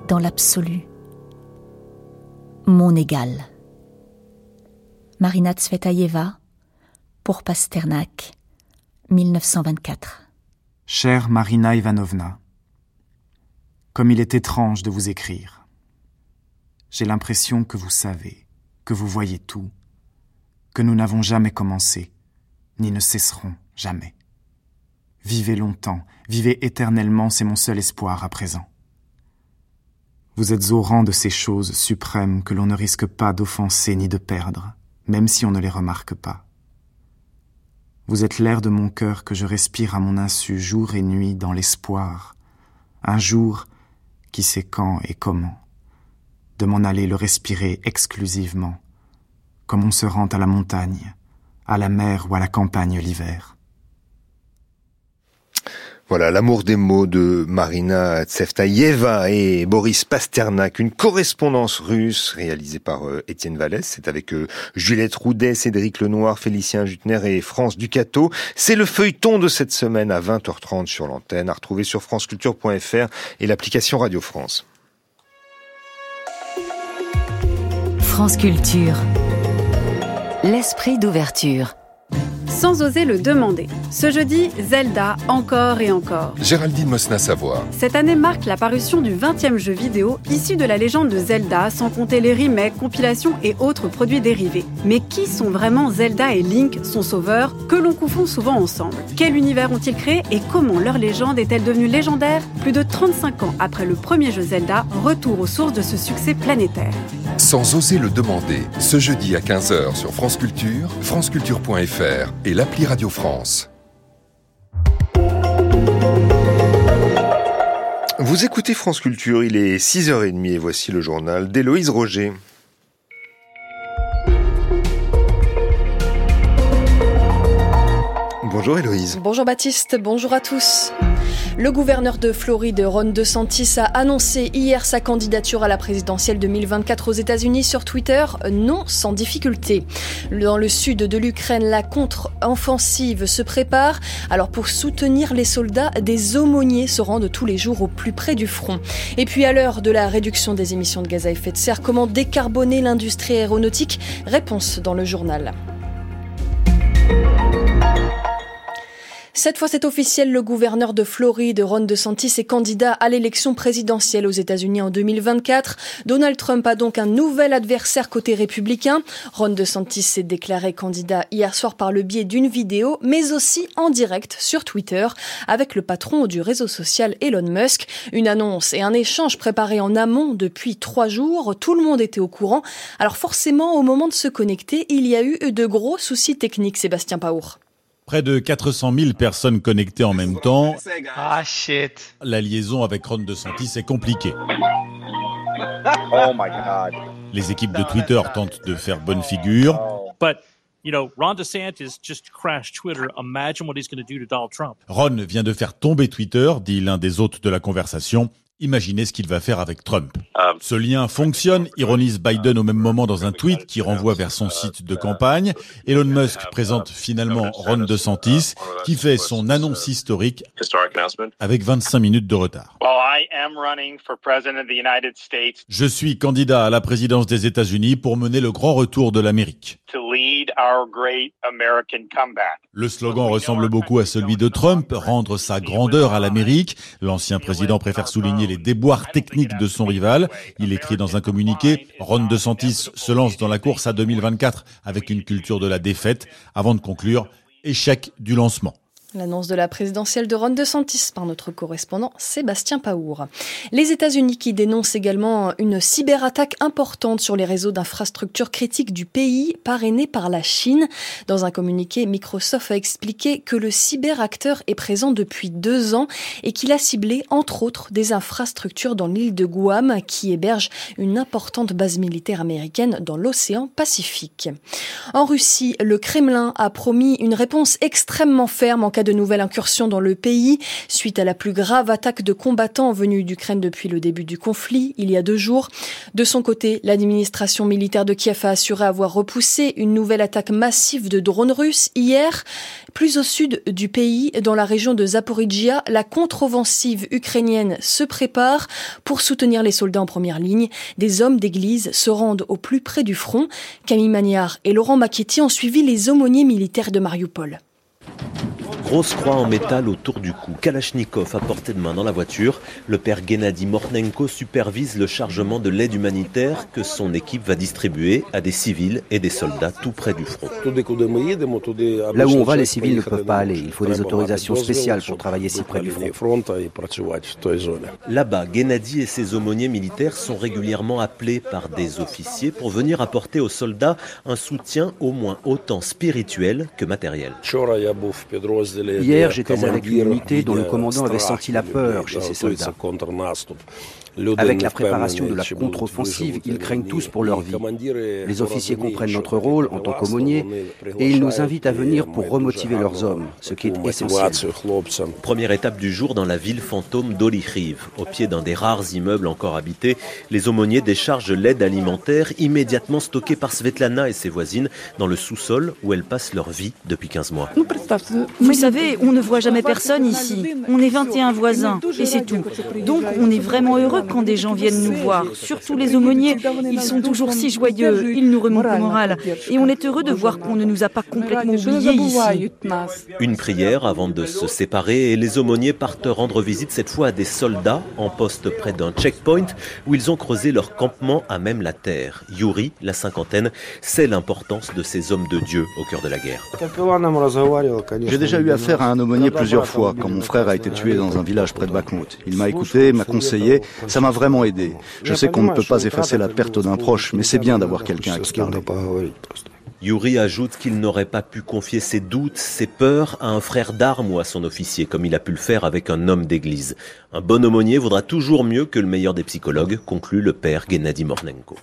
dans l'absolu, mon égal. Marina Tsvetaeva, pour Pasternak, 1924. Chère Marina Ivanovna, comme il est étrange de vous écrire. J'ai l'impression que vous savez, que vous voyez tout, que nous n'avons jamais commencé, ni ne cesserons jamais. Vivez longtemps, vivez éternellement, c'est mon seul espoir à présent. Vous êtes au rang de ces choses suprêmes que l'on ne risque pas d'offenser ni de perdre, même si on ne les remarque pas. Vous êtes l'air de mon cœur que je respire à mon insu jour et nuit dans l'espoir, un jour qui sait quand et comment, de m'en aller le respirer exclusivement, comme on se rend à la montagne, à la mer ou à la campagne l'hiver. Voilà, l'amour des mots de Marina Tseftaïeva et Boris Pasternak, une correspondance russe réalisée par euh, Étienne Vallès. C'est avec euh, Juliette Roudet, Cédric Lenoir, Félicien Jutner et France Ducato. C'est le feuilleton de cette semaine à 20h30 sur l'antenne, à retrouver sur franceculture.fr et l'application Radio France. France Culture. L'esprit d'ouverture sans oser le demander. Ce jeudi, Zelda encore et encore. Géraldine Mosna-Savoie. Cette année marque la parution du 20e jeu vidéo issu de la légende de Zelda, sans compter les remakes, compilations et autres produits dérivés. Mais qui sont vraiment Zelda et Link, son sauveur, que l'on confond souvent ensemble? Quel univers ont-ils créé et comment leur légende est-elle devenue légendaire? Plus de 35 ans après le premier jeu Zelda, retour aux sources de ce succès planétaire. Sans oser le demander, ce jeudi à 15h sur France Culture, franceculture.fr et l'appli Radio France. Vous écoutez France Culture, il est 6h30 et voici le journal d'Héloïse Roger. Bonjour Héloïse. Bonjour Baptiste, bonjour à tous. Le gouverneur de Floride, Ron DeSantis, a annoncé hier sa candidature à la présidentielle 2024 aux États-Unis sur Twitter, non sans difficulté. Dans le sud de l'Ukraine, la contre-offensive se prépare. Alors pour soutenir les soldats, des aumôniers se rendent tous les jours au plus près du front. Et puis à l'heure de la réduction des émissions de gaz à effet de serre, comment décarboner l'industrie aéronautique? Réponse dans le journal. Cette fois, c'est officiel. Le gouverneur de Floride, Ron DeSantis, est candidat à l'élection présidentielle aux États-Unis en 2024. Donald Trump a donc un nouvel adversaire côté républicain. Ron DeSantis s'est déclaré candidat hier soir par le biais d'une vidéo, mais aussi en direct sur Twitter avec le patron du réseau social Elon Musk. Une annonce et un échange préparés en amont depuis trois jours. Tout le monde était au courant. Alors forcément, au moment de se connecter, il y a eu de gros soucis techniques, Sébastien Paour. Près de 400 000 personnes connectées en même temps. Ah shit. La liaison avec Ron DeSantis est compliquée. Oh my god. Les équipes de Twitter tentent de faire bonne figure. But you know, Ron DeSantis just crashed Twitter. Imagine what he's going to do to Donald Trump. Ron vient de faire tomber Twitter, dit l'un des hôtes de la conversation. Imaginez ce qu'il va faire avec Trump. Ce lien fonctionne, ironise Biden au même moment dans un tweet qui renvoie vers son site de campagne. Elon Musk présente finalement Ron DeSantis, qui fait son annonce historique avec 25 minutes de retard. Je suis candidat à la présidence des États-Unis pour mener le grand retour de l'Amérique. Le slogan ressemble beaucoup à celui de Trump, rendre sa grandeur à l'Amérique. L'ancien président préfère souligner les déboires techniques de son rival. Il écrit dans un communiqué, Ron DeSantis se lance dans la course à 2024 avec une culture de la défaite, avant de conclure, échec du lancement. L'annonce de la présidentielle de Ron DeSantis par notre correspondant Sébastien Paour. Les États-Unis qui dénoncent également une cyberattaque importante sur les réseaux d'infrastructures critiques du pays, parrainée par la Chine. Dans un communiqué, Microsoft a expliqué que le cyberacteur est présent depuis deux ans et qu'il a ciblé, entre autres, des infrastructures dans l'île de Guam, qui héberge une importante base militaire américaine dans l'océan Pacifique. En Russie, le Kremlin a promis une réponse extrêmement ferme en cas de nouvelles incursions dans le pays, suite à la plus grave attaque de combattants venus d'Ukraine depuis le début du conflit, il y a deux jours. De son côté, l'administration militaire de Kiev a assuré avoir repoussé une nouvelle attaque massive de drones russes hier. Plus au sud du pays, dans la région de Zaporizhia, la contre-offensive ukrainienne se prépare pour soutenir les soldats en première ligne. Des hommes d'église se rendent au plus près du front. Camille Magnard et Laurent Macchetti ont suivi les aumôniers militaires de Mariupol. Grosse croix en métal autour du cou, Kalachnikov à portée de main dans la voiture. Le père Gennady Mortnenko supervise le chargement de l'aide humanitaire que son équipe va distribuer à des civils et des soldats tout près du front. Là où on va, les civils ne peuvent pas aller. Il faut des autorisations spéciales pour travailler si près du front. Là-bas, Gennady et ses aumôniers militaires sont régulièrement appelés par des officiers pour venir apporter aux soldats un soutien au moins autant spirituel que matériel. Hier, j'étais avec une unité dont le commandant avait senti la peur chez ses soldats. Avec la préparation de la contre-offensive, ils craignent tous pour leur vie. Les officiers comprennent notre rôle en tant qu'aumôniers et ils nous invitent à venir pour remotiver leurs hommes, ce qui est essentiel. Première étape du jour dans la ville fantôme d'Olichriv. Au pied d'un des rares immeubles encore habités, les aumôniers déchargent l'aide alimentaire immédiatement stockée par Svetlana et ses voisines dans le sous-sol où elles passent leur vie depuis 15 mois. Vous savez, on ne voit jamais personne ici. On est 21 voisins et c'est tout. Donc on est vraiment heureux quand des gens viennent nous voir, surtout les aumôniers. Ils sont toujours si joyeux, ils nous remontent le moral. Et on est heureux de voir qu'on ne nous a pas complètement oubliés ici. Une prière avant de se séparer et les aumôniers partent rendre visite cette fois à des soldats en poste près d'un checkpoint où ils ont creusé leur campement à même la terre. Yuri, la cinquantaine, sait l'importance de ces hommes de Dieu au cœur de la guerre. J'ai déjà eu affaire à un aumônier plusieurs fois quand mon frère a été tué dans un village près de Bakhmut. Il m'a écouté, m'a conseillé, ça m'a vraiment aidé. Je sais qu'on ne peut pas effacer la perte d'un proche, mais c'est bien d'avoir quelqu'un à qui parler. Yuri ajoute qu'il n'aurait pas pu confier ses doutes, ses peurs à un frère d'armes ou à son officier, comme il a pu le faire avec un homme d'église. Un bon aumônier vaudra toujours mieux que le meilleur des psychologues, conclut le père Gennady Mornenko.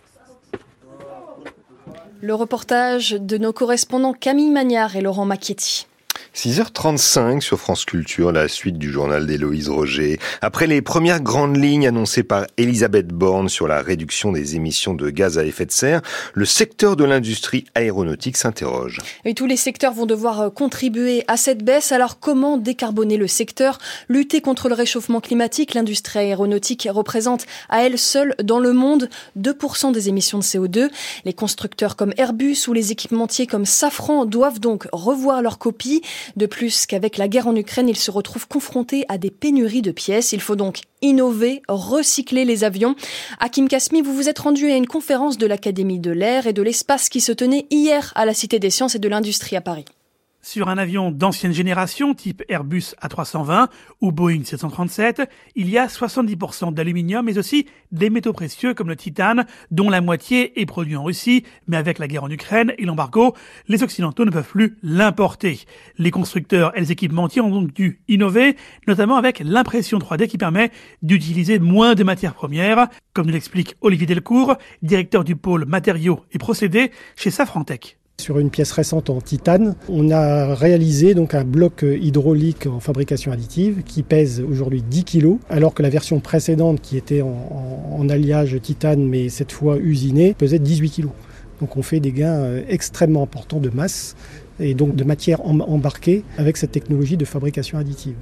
Le reportage de nos correspondants Camille Magnard et Laurent Macchietti. 6h35 sur France Culture, la suite du journal d'Héloïse Roger. Après les premières grandes lignes annoncées par Elisabeth Borne sur la réduction des émissions de gaz à effet de serre, le secteur de l'industrie aéronautique s'interroge. Et tous les secteurs vont devoir euh, contribuer à cette baisse. Alors comment décarboner le secteur? Lutter contre le réchauffement climatique, l'industrie aéronautique représente à elle seule dans le monde 2% des émissions de CO2. Les constructeurs comme Airbus ou les équipementiers comme Safran doivent donc revoir leur copie. De plus qu'avec la guerre en Ukraine, ils se retrouvent confrontés à des pénuries de pièces. Il faut donc innover, recycler les avions. Hakim Kasmi, vous vous êtes rendu à une conférence de l'Académie de l'air et de l'espace qui se tenait hier à la Cité des sciences et de l'industrie à Paris. Sur un avion d'ancienne génération, type Airbus A320 ou Boeing 737, il y a 70% d'aluminium, mais aussi des métaux précieux comme le titane, dont la moitié est produit en Russie, mais avec la guerre en Ukraine et l'embargo, les Occidentaux ne peuvent plus l'importer. Les constructeurs et les équipementiers ont donc dû innover, notamment avec l'impression 3D qui permet d'utiliser moins de matières premières, comme nous l'explique Olivier Delcourt, directeur du pôle matériaux et procédés chez Safrantech. Sur une pièce récente en titane, on a réalisé donc un bloc hydraulique en fabrication additive qui pèse aujourd'hui 10 kg, alors que la version précédente qui était en, alliage titane mais cette fois usinée pesait 18 kg. Donc on fait des gains euh, extrêmement importants de masse et donc de matière embarquée avec cette technologie de fabrication additive.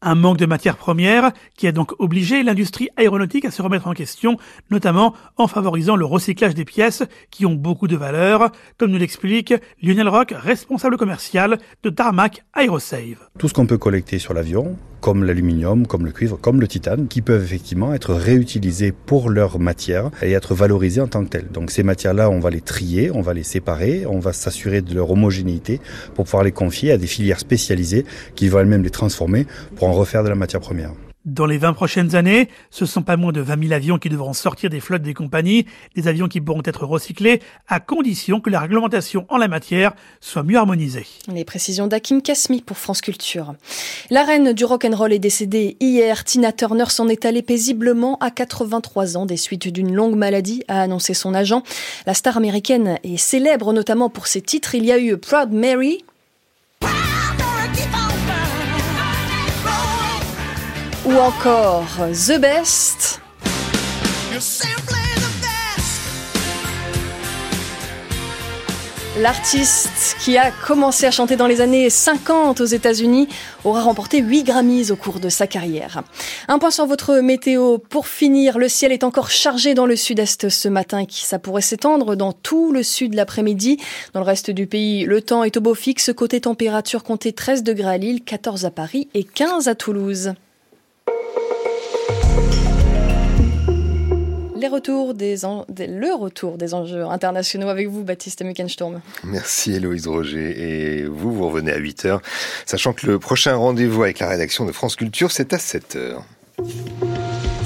Un manque de matières premières qui a donc obligé l'industrie aéronautique à se remettre en question, notamment en favorisant le recyclage des pièces qui ont beaucoup de valeur, comme nous l'explique Lionel Rock, responsable commercial de Tarmac Aerosave. Tout ce qu'on peut collecter sur l'avion, comme l'aluminium, comme le cuivre, comme le titane, qui peuvent effectivement être réutilisés pour leur matière et être valorisés en tant que tels. Donc ces matières-là, on va les trier, on va les séparer, on va s'assurer de leur homogénéité pour pouvoir les confier à des filières spécialisées qui vont elles-mêmes les transformer pour en refaire de la matière première. Dans les 20 prochaines années, ce sont pas moins de 20 000 avions qui devront sortir des flottes des compagnies, des avions qui pourront être recyclés à condition que la réglementation en la matière soit mieux harmonisée. Les précisions d'Akim Kasmi pour France Culture. La reine du rock'n'roll est décédée hier. Tina Turner s'en est allée paisiblement à 83 ans des suites d'une longue maladie, a annoncé son agent. La star américaine est célèbre notamment pour ses titres. Il y a eu Proud Mary, ou encore The Best. L'artiste qui a commencé à chanter dans les années 50 aux États-Unis aura remporté 8 Grammys au cours de sa carrière. Un point sur votre météo. Pour finir, le ciel est encore chargé dans le sud-est ce matin ça pourrait s'étendre dans tout le sud l'après-midi. Dans le reste du pays, le temps est au beau fixe. Côté température, comptez 13 degrés à Lille, 14 à Paris et 15 à Toulouse. Les retours des le retour des enjeux internationaux avec vous, Baptiste Mückensturm. Merci Héloïse Roger. Et vous, vous revenez à 8h, sachant que le prochain rendez-vous avec la rédaction de France Culture, c'est à 7h.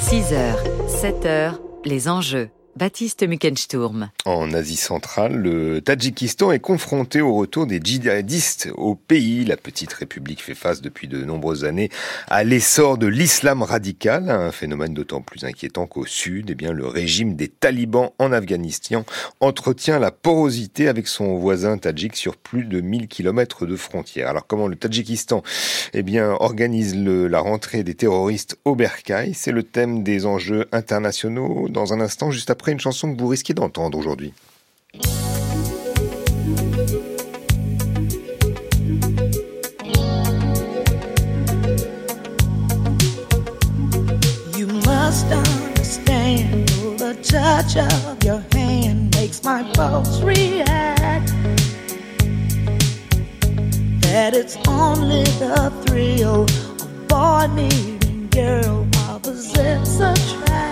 6h, 7h, les enjeux. Baptiste Mückensturm. En Asie centrale, le Tadjikistan est confronté au retour des djihadistes au pays. La petite république fait face depuis de nombreuses années à l'essor de l'islam radical, un phénomène d'autant plus inquiétant qu'au sud, eh bien, le régime des talibans en Afghanistan entretient la porosité avec son voisin tadjik sur plus de 1000 kilomètres de frontières. Alors comment le Tadjikistan eh bien, organise la rentrée des terroristes au Bercail? C'est le thème des enjeux internationaux dans un instant, juste après après une chanson que vous risquez d'entendre aujourd'hui. You must understand the touch of your hand makes my pulse react. That it's only the thrill of boy meeting girl opposites attract.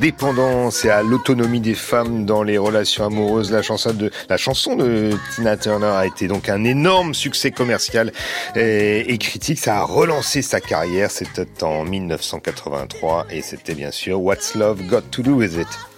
L'indépendance et à l'autonomie des femmes dans les relations amoureuses. La chanson de, Tina Turner a été donc un énorme succès commercial et critique. Ça a relancé sa carrière. C'était en 1983 et c'était bien sûr What's Love Got to Do With It?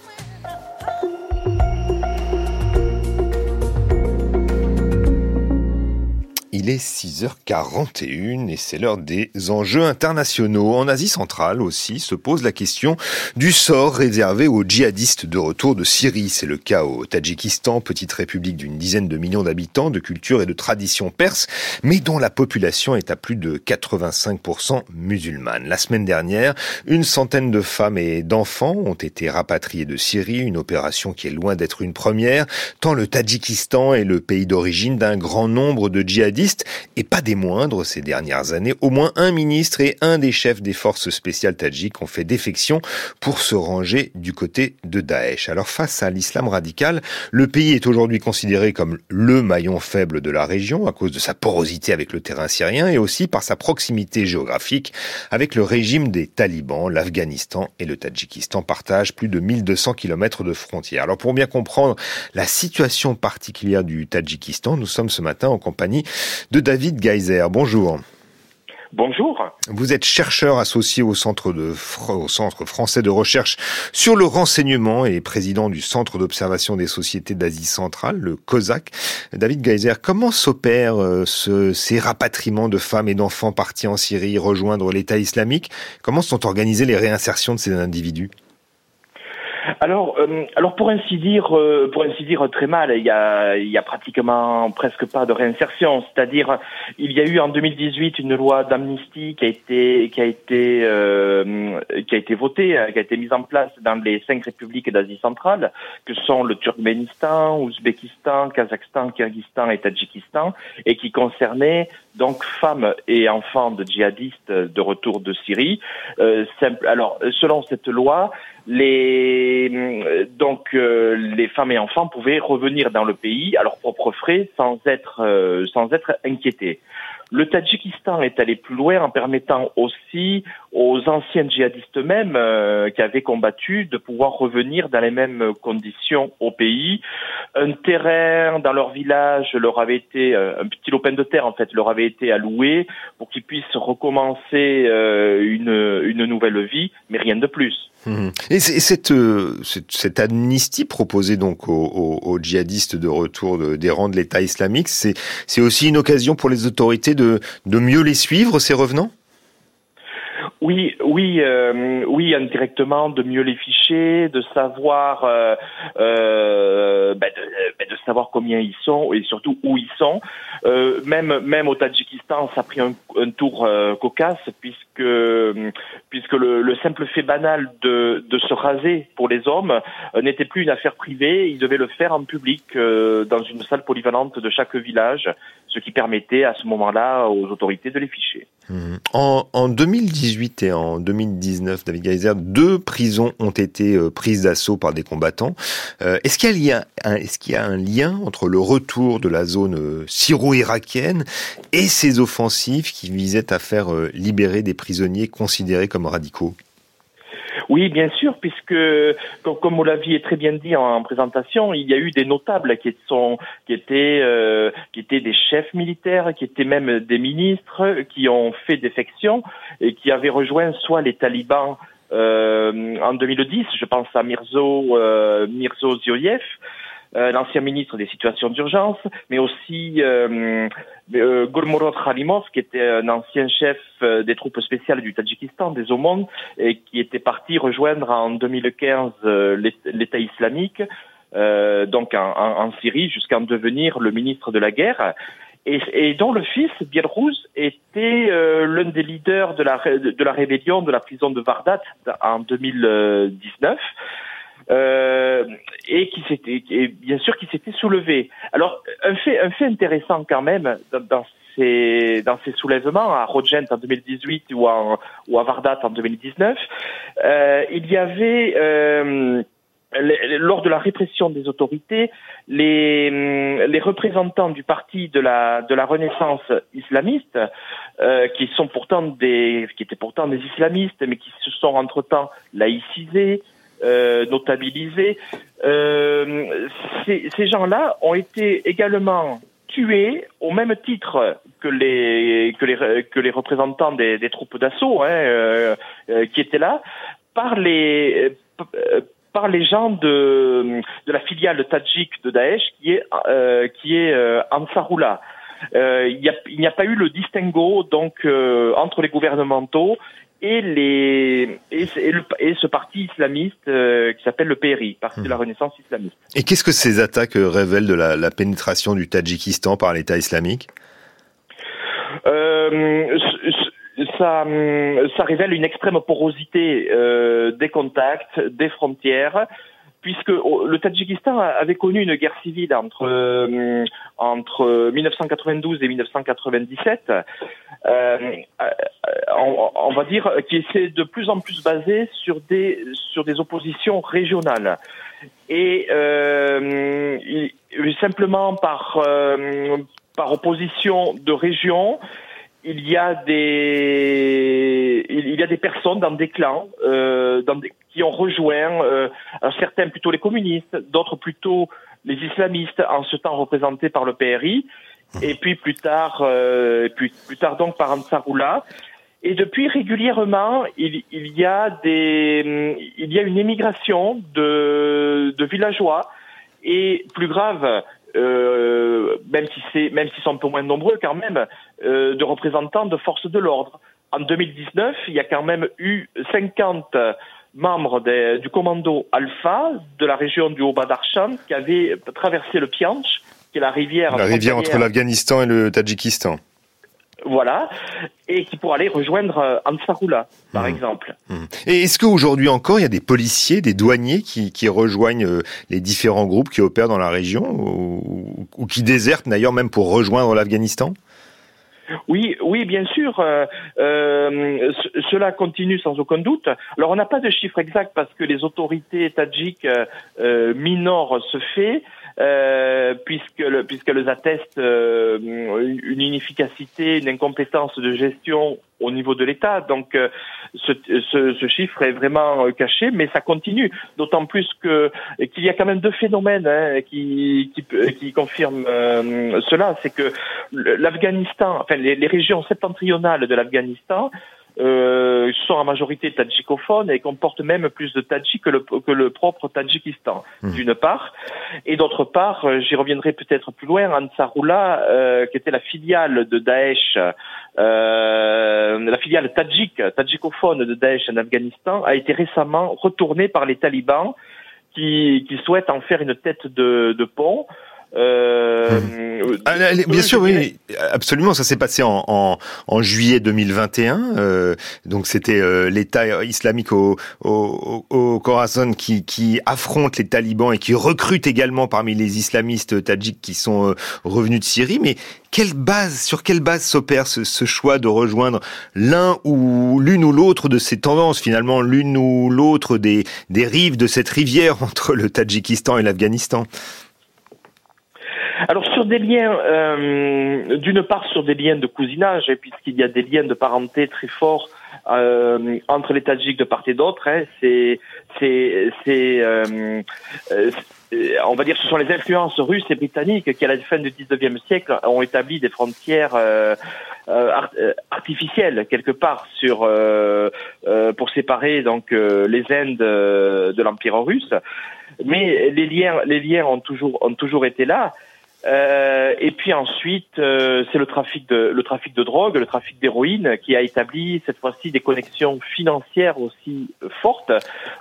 Il est 6h41 et c'est l'heure des enjeux internationaux. En Asie centrale aussi se pose la question du sort réservé aux djihadistes de retour de Syrie. C'est le cas au Tadjikistan, petite république d'une dizaine de millions d'habitants, de culture et de tradition perse, mais dont la population est à plus de 85% musulmane. La semaine dernière, une centaine de femmes et d'enfants ont été rapatriés de Syrie, une opération qui est loin d'être une première, tant le Tadjikistan est le pays d'origine d'un grand nombre de djihadistes et pas des moindres ces dernières années. Au moins un ministre et un des chefs des forces spéciales tadjiques ont fait défection pour se ranger du côté de Daesh. Alors face à l'islam radical, le pays est aujourd'hui considéré comme le maillon faible de la région à cause de sa porosité avec le terrain syrien et aussi par sa proximité géographique avec le régime des talibans. L'Afghanistan et le Tadjikistan partagent plus de 1200 kilomètres de frontières. Alors pour bien comprendre la situation particulière du Tadjikistan, nous sommes ce matin en compagnie de David Geiser. Bonjour. Bonjour. Vous êtes chercheur associé au Centre, de, au Centre français de recherche sur le renseignement et président du Centre d'observation des sociétés d'Asie centrale, le COSAC. David Geiser, comment s'opèrent euh, ce, ces rapatriements de femmes et d'enfants partis en Syrie rejoindre l'État islamique? Comment sont organisées les réinsertions de ces individus? Alors, euh, alors pour ainsi dire, euh, pour ainsi dire très mal, il y a, il y a pratiquement presque pas de réinsertion. C'est-à-dire, il y a eu en 2018 une loi d'amnistie qui a été, qui a été, euh, qui a été votée, qui a été mise en place dans les cinq républiques d'Asie centrale, que sont le Turkménistan, Ouzbékistan, Kazakhstan, Kyrgyzstan et Tadjikistan, et qui concernait donc femmes et enfants de djihadistes de retour de Syrie. simple, alors, selon cette loi, les euh, donc euh, les femmes et enfants pouvaient revenir dans le pays à leurs propres frais sans être euh, sans être inquiétés. Le Tadjikistan est allé plus loin en permettant aussi aux anciens djihadistes eux-mêmes qui avaient combattu de pouvoir revenir dans les mêmes conditions au pays. Un terrain dans leur village leur avait été un petit lopin de terre en fait leur avait été alloué pour qu'ils puissent recommencer une une nouvelle vie, mais rien de plus. Mmh. Et cette, euh, cette, cette, amnistie proposée donc aux, aux, djihadistes de retour de, des rangs de l'État islamique, c'est aussi une occasion pour les autorités de, de mieux les suivre, ces revenants? Oui, oui, euh, oui, indirectement, de mieux les ficher, de savoir, euh, euh, ben ben de, savoir combien ils sont et surtout où ils sont. Même, même au Tadjikistan, ça a pris un, tour cocasse puisque puisque le, le, simple fait banal de, de se raser pour les hommes n'était plus une affaire privée. Ils devaient le faire en public dans une salle polyvalente de chaque village, ce qui permettait à ce moment-là aux autorités de les ficher. Mmh. En 2018 et en 2019, David Geyser, deux prisons ont été euh, prises d'assaut par des combattants. Euh, est-ce qu'il y, y a un lien entre le retour de la zone euh, syro-irakienne et ces offensives qui visaient à faire libérer des prisonniers considérés comme radicaux? Oui, bien sûr, puisque comme vous l'aviez très bien dit en, présentation, il y a eu des notables qui sont qui étaient euh, qui étaient des chefs militaires, qui étaient même des ministres, qui ont fait défection et qui avaient rejoint soit les talibans euh, en 2010, je pense à Mirzo euh, Mirzo Zioyev, euh, l'ancien ministre des situations d'urgence, mais aussi euh, euh, Khalimov, qui était un ancien chef euh, des troupes spéciales du Tadjikistan, des Omon, et qui était parti rejoindre en 2015 l'État islamique, donc en, Syrie, jusqu'à en devenir le ministre de la guerre. Et, et, dont le fils, Bielrouz, était l'un des leaders de la, de la rébellion de la prison de Vardat en 2019 euh, et qui s'était, et bien sûr, qui s'était soulevé. Alors, un fait, un fait intéressant quand même dans, dans ces, dans ces soulèvements à Rojent en 2018 ou, en, ou à Vardat en 2019, euh, il y avait euh, lors de la répression des autorités, les, les, représentants du parti de la, de la Renaissance islamiste, euh, qui sont pourtant des, qui étaient pourtant des islamistes, mais qui se sont entre-temps laïcisés, euh, notabilisés. Euh, ces, gens-là ont été également tués au même titre que les que les que les représentants des, troupes d'assaut hein, euh, qui étaient là par les par les gens de de la filiale tadjik de Daesh qui est qui est il n'y a, a pas eu le distinguo donc entre les gouvernementaux et les et, et, ce parti islamiste euh, qui s'appelle le PRI, Parti de la hmm. Renaissance islamiste. Et qu'est-ce que ces attaques euh, révèlent de la, la pénétration du Tadjikistan par l'État islamique? Euh, ça, ça révèle une extrême porosité euh, des contacts, des frontières, puisque le Tadjikistan avait connu une guerre civile entre euh, entre 1992 et 1997, euh, on, on, va dire qui s'est de plus en plus basée sur des sur des oppositions régionales. Et euh, simplement par euh, par opposition de régions il y a des il y a des personnes dans des clans euh, dans des, qui ont rejoint euh, certains plutôt les communistes, d'autres plutôt les islamistes, en ce temps représentés par le PRI, et puis plus tard euh, plus, plus tard donc par Ansarullah. Et depuis régulièrement, il, il, y a des il y a une émigration de, de villageois et plus grave euh, même si c'est même s'ils sont un peu moins nombreux quand même, euh, de représentants de forces de l'ordre. En 2019, il y a quand même eu 50 membre du commando Alpha de la région du Haut-Badakhshan qui avait traversé le Pianch, qui est la rivière. La rivière entre l'Afghanistan et le Tadjikistan. Voilà, et qui pourrait aller rejoindre euh, Ansarullah, par mmh. exemple. Mmh. Et est-ce qu'aujourd'hui encore, il y a des policiers, des douaniers qui, qui rejoignent euh, les différents groupes qui opèrent dans la région, ou, ou qui désertent d'ailleurs même pour rejoindre l'Afghanistan? Oui, oui, bien sûr. Euh, euh, cela continue sans aucun doute. Alors, on n'a pas de chiffre exact parce que les autorités tadjiques euh, minorent ce fait. Euh, puisque le, puisqu'elles attestent euh, une inefficacité, une incompétence de gestion au niveau de l'État. Donc euh, ce, ce, ce, chiffre est vraiment caché, mais ça continue. D'autant plus que qu'il y a quand même deux phénomènes hein, qui, qui, qui confirment cela. C'est que l'Afghanistan, enfin les régions septentrionales de l'Afghanistan euh, sont en majorité tadjikophones et comportent même plus de tadjik que le, que le propre Tadjikistan, mmh. d'une part. Et d'autre part, euh, j'y reviendrai peut-être plus loin, Ansarullah, euh, qui était la filiale de Daesh, euh, la filiale tadjik, tadjikophone de Daesh en Afghanistan, a été récemment retournée par les talibans qui, qui souhaitent en faire une tête de, de pont. Euh, ah, bien sûr, oui, absolument. Ça s'est passé en, en, en, juillet 2021. Euh, donc c'était euh, l'État islamique au, au, au Khorasan qui, qui, affronte les talibans et qui recrute également parmi les islamistes tadjiks qui sont euh, revenus de Syrie. Mais quelle base, sur quelle base s'opère ce, ce, choix de rejoindre l'un ou l'une ou l'autre de ces tendances, finalement l'une ou l'autre des, des rives de cette rivière entre le Tadjikistan et l'Afghanistan? Alors sur des liens, euh, d'une part sur des liens de cousinage, et puisqu'il y a des liens de parenté très forts euh, entre les Tadjiks de part et d'autre, hein, c'est, c'est, c'est, euh, euh on va dire, ce sont les influences russes et britanniques qui, à la fin du 19e siècle, ont établi des frontières euh, euh, artificielles quelque part sur pour séparer donc les Indes de l'Empire russe. Mais les liens, les liens ont toujours ont toujours été là. Euh, et puis ensuite, euh, c'est le trafic de le trafic de drogue, le trafic d'héroïne, qui a établi cette fois-ci des connexions financières aussi fortes.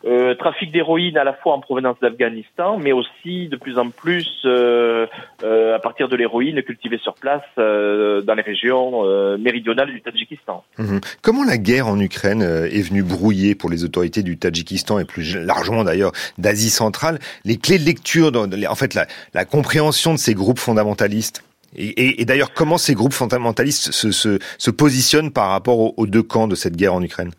Euh, trafic d'héroïne à la fois en provenance d'Afghanistan, mais aussi de plus en plus à partir de l'héroïne cultivée sur place dans les régions méridionales du Tadjikistan. Mhm. Comment la guerre en Ukraine est venue brouiller pour les autorités du Tadjikistan et plus largement d'ailleurs d'Asie centrale les clés de lecture, en fait la compréhension de ces groupes fondamentalistes. Et, d'ailleurs, comment ces groupes fondamentalistes se, positionnent par rapport aux, deux camps de cette guerre en Ukraine?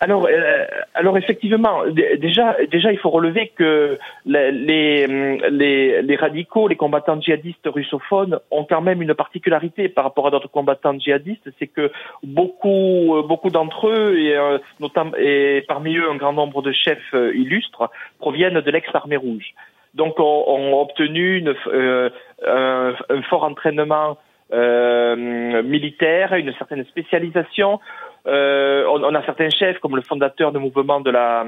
Alors, euh, alors effectivement, déjà, déjà, il faut relever que les, les, les, radicaux, les combattants djihadistes russophones ont quand même une particularité par rapport à d'autres combattants djihadistes, c'est que beaucoup, beaucoup d'entre eux, et, euh, notamment, et parmi eux un grand nombre de chefs euh, illustres, proviennent de l'ex-armée rouge donc ont, ont obtenu une, euh, un, un, fort entraînement euh, militaire, une certaine spécialisation. Euh, on, on, a certains chefs comme le fondateur du mouvement de la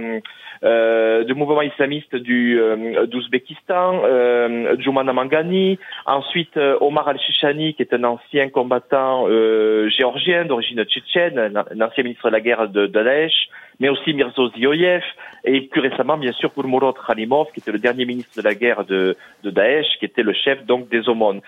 euh, du mouvement islamiste du euh, d'Ouzbékistan, euh, Mangani, ensuite euh, Omar al-Shishani qui est un ancien combattant euh, géorgien d'origine tchétchène, un ancien ministre de la guerre de, de Daesh, mais aussi Mirzo Zioyev, et plus récemment, bien sûr, Gulmurod Khalimov, qui était le dernier ministre de la guerre de, de Daesh, qui était le chef donc des aumônes.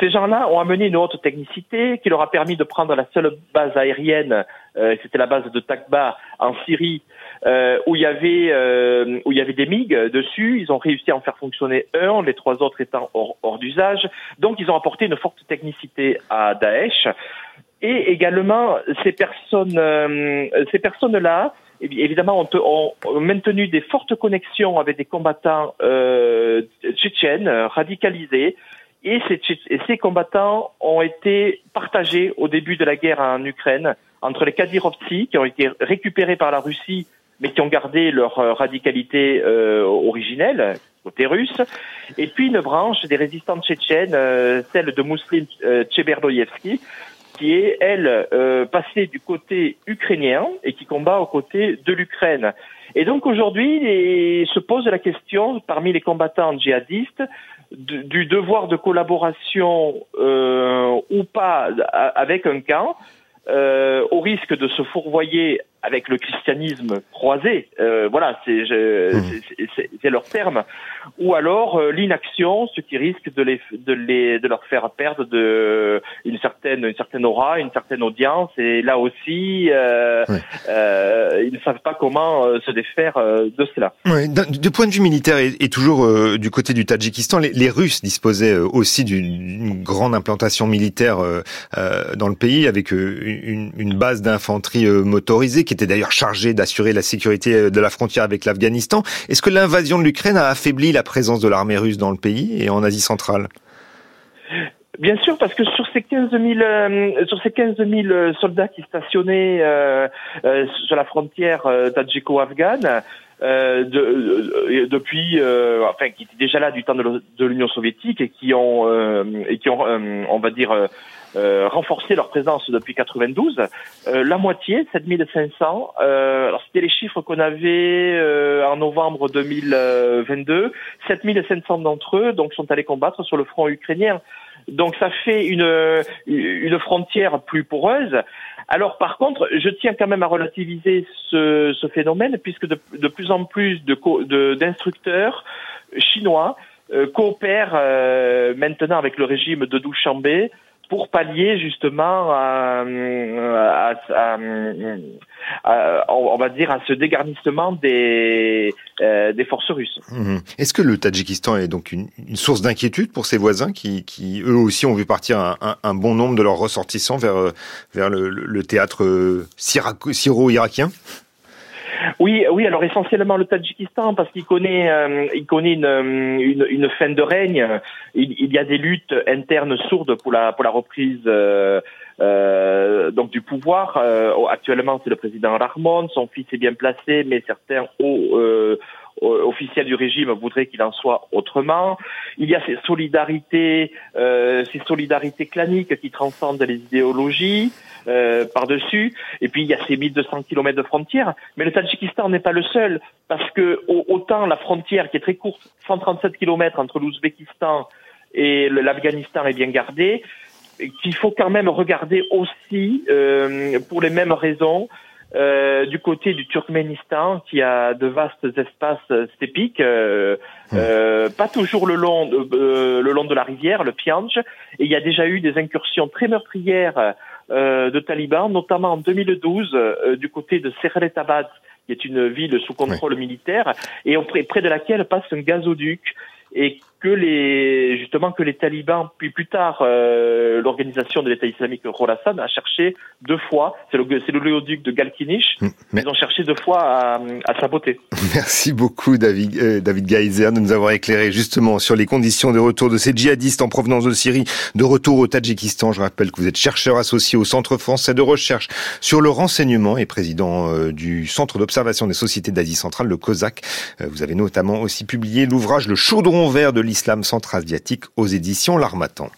Ces gens-là ont amené une haute technicité qui leur a permis de prendre la seule base aérienne, euh, c'était la base de Takba en Syrie, euh, où il y avait euh, où il y avait des MiG dessus. Ils ont réussi à en faire fonctionner un, les trois autres étant hors, hors d'usage. Donc ils ont apporté une forte technicité à Daesh. Et également ces personnes, euh, ces personnes-là évidemment, ont, ont, maintenu des fortes connexions avec des combattants euh, tchétchènes radicalisés. Et ces, et ces, combattants ont été partagés au début de la guerre en Ukraine entre les Kadyrovtsi, qui ont été récupérés par la Russie, mais qui ont gardé leur euh, radicalité euh, originelle, côté russe, et puis une branche des résistants tchétchènes, euh, celle de Mousseline euh, qui est, elle, euh, passée du côté ukrainien et qui combat aux côtés de l'Ukraine. Et donc aujourd'hui, se pose la question, parmi les combattants djihadistes, du devoir de collaboration euh, ou pas avec un camp, euh, au risque de se fourvoyer avec le christianisme croisé, euh, voilà, c'est c'est leur terme, ou alors euh, l'inaction, ce qui risque de les de les de leur faire perdre de une certaine une certaine aura, une certaine audience, et là aussi, euh, euh, ils ne savent pas comment se défaire de cela. Ouais, du point de vue militaire et, toujours du côté du Tadjikistan, les, les Russes disposaient aussi d'une grande implantation militaire dans le pays avec une, une base d'infanterie motorisée qui était d'ailleurs chargée d'assurer la sécurité de la frontière avec l'Afghanistan. Est-ce que l'invasion de l'Ukraine a affaibli la présence de l'armée russe dans le pays et en Asie centrale? Bien sûr, parce que sur ces 15 000, euh, sur ces 15 000 soldats qui stationnaient euh, euh, sur la frontière tadjiko-afghane, de, depuis, enfin, qui étaient déjà là du temps de l'Union soviétique et qui ont, et qui ont, on va dire, euh, renforcé leur présence depuis 92. Euh, la moitié, 7500. Euh, alors c'était les chiffres qu'on avait euh, en novembre 2022. 7500 d'entre eux donc sont allés combattre sur le front ukrainien. Donc ça fait une une frontière plus poreuse. Alors par contre, je tiens quand même à relativiser ce, ce phénomène puisque de, de, plus en plus de d'instructeurs chinois coopèrent maintenant avec le régime de Dushanbe pour pallier justement à, on va dire à ce dégarnissement des euh, forces russes. Mmh. Est-ce que le Tadjikistan est donc une, source d'inquiétude pour ses voisins qui, eux aussi ont vu partir un, bon nombre de leurs ressortissants vers vers le, le théâtre euh, syro-irakien oui, oui. Alors essentiellement le Tadjikistan parce qu'il connaît, euh, il connaît une, euh, une, une, fin de règne. Il, il, y a des luttes internes sourdes pour la pour la reprise. Euh, euh donc du pouvoir. actuellement, c'est le président Rahmon. Son fils est bien placé, mais certains hauts officiels du régime voudraient qu'il en soit autrement. Il y a ces solidarités, euh, ces solidarités claniques qui transcendent les idéologies. Euh, par-dessus. Et puis il y a ces 1200 kilomètres de frontières. Mais le Tadjikistan n'est pas le seul, parce que autant la frontière qui est très courte, 137 kilomètres entre l'Ouzbékistan et l'Afghanistan est bien gardée, qu'il faut quand même regarder aussi, euh, pour les mêmes raisons, euh, du côté du Turkménistan, qui a de vastes espaces stépiques, euh, euh, pas toujours le long, de, euh, le long de la rivière, le Pianj, et il y a déjà eu des incursions très meurtrières euh, de talibans, notamment en 2012 euh, du côté de Serretabad, qui est une ville sous contrôle militaire, et près de laquelle passe un gazoduc. Et que les justement que les talibans puis plus tard euh, l'organisation de l'État islamique Khorasan a cherché deux fois c'est le c'est le léoduc de Galkinich mm, ils ont cherché deux fois à, à saboter merci beaucoup David euh, David Geiser de nous avoir éclairé justement sur les conditions de retour de ces djihadistes en provenance de Syrie de retour au Tadjikistan. Je rappelle que vous êtes chercheur associé au Centre français de recherche sur le renseignement et président euh, du Centre d'observation des sociétés d'Asie centrale le COSAC. Vous avez notamment aussi publié l'ouvrage Le chaudron vert de l'islam centra-asiatique aux éditions L'Armatan.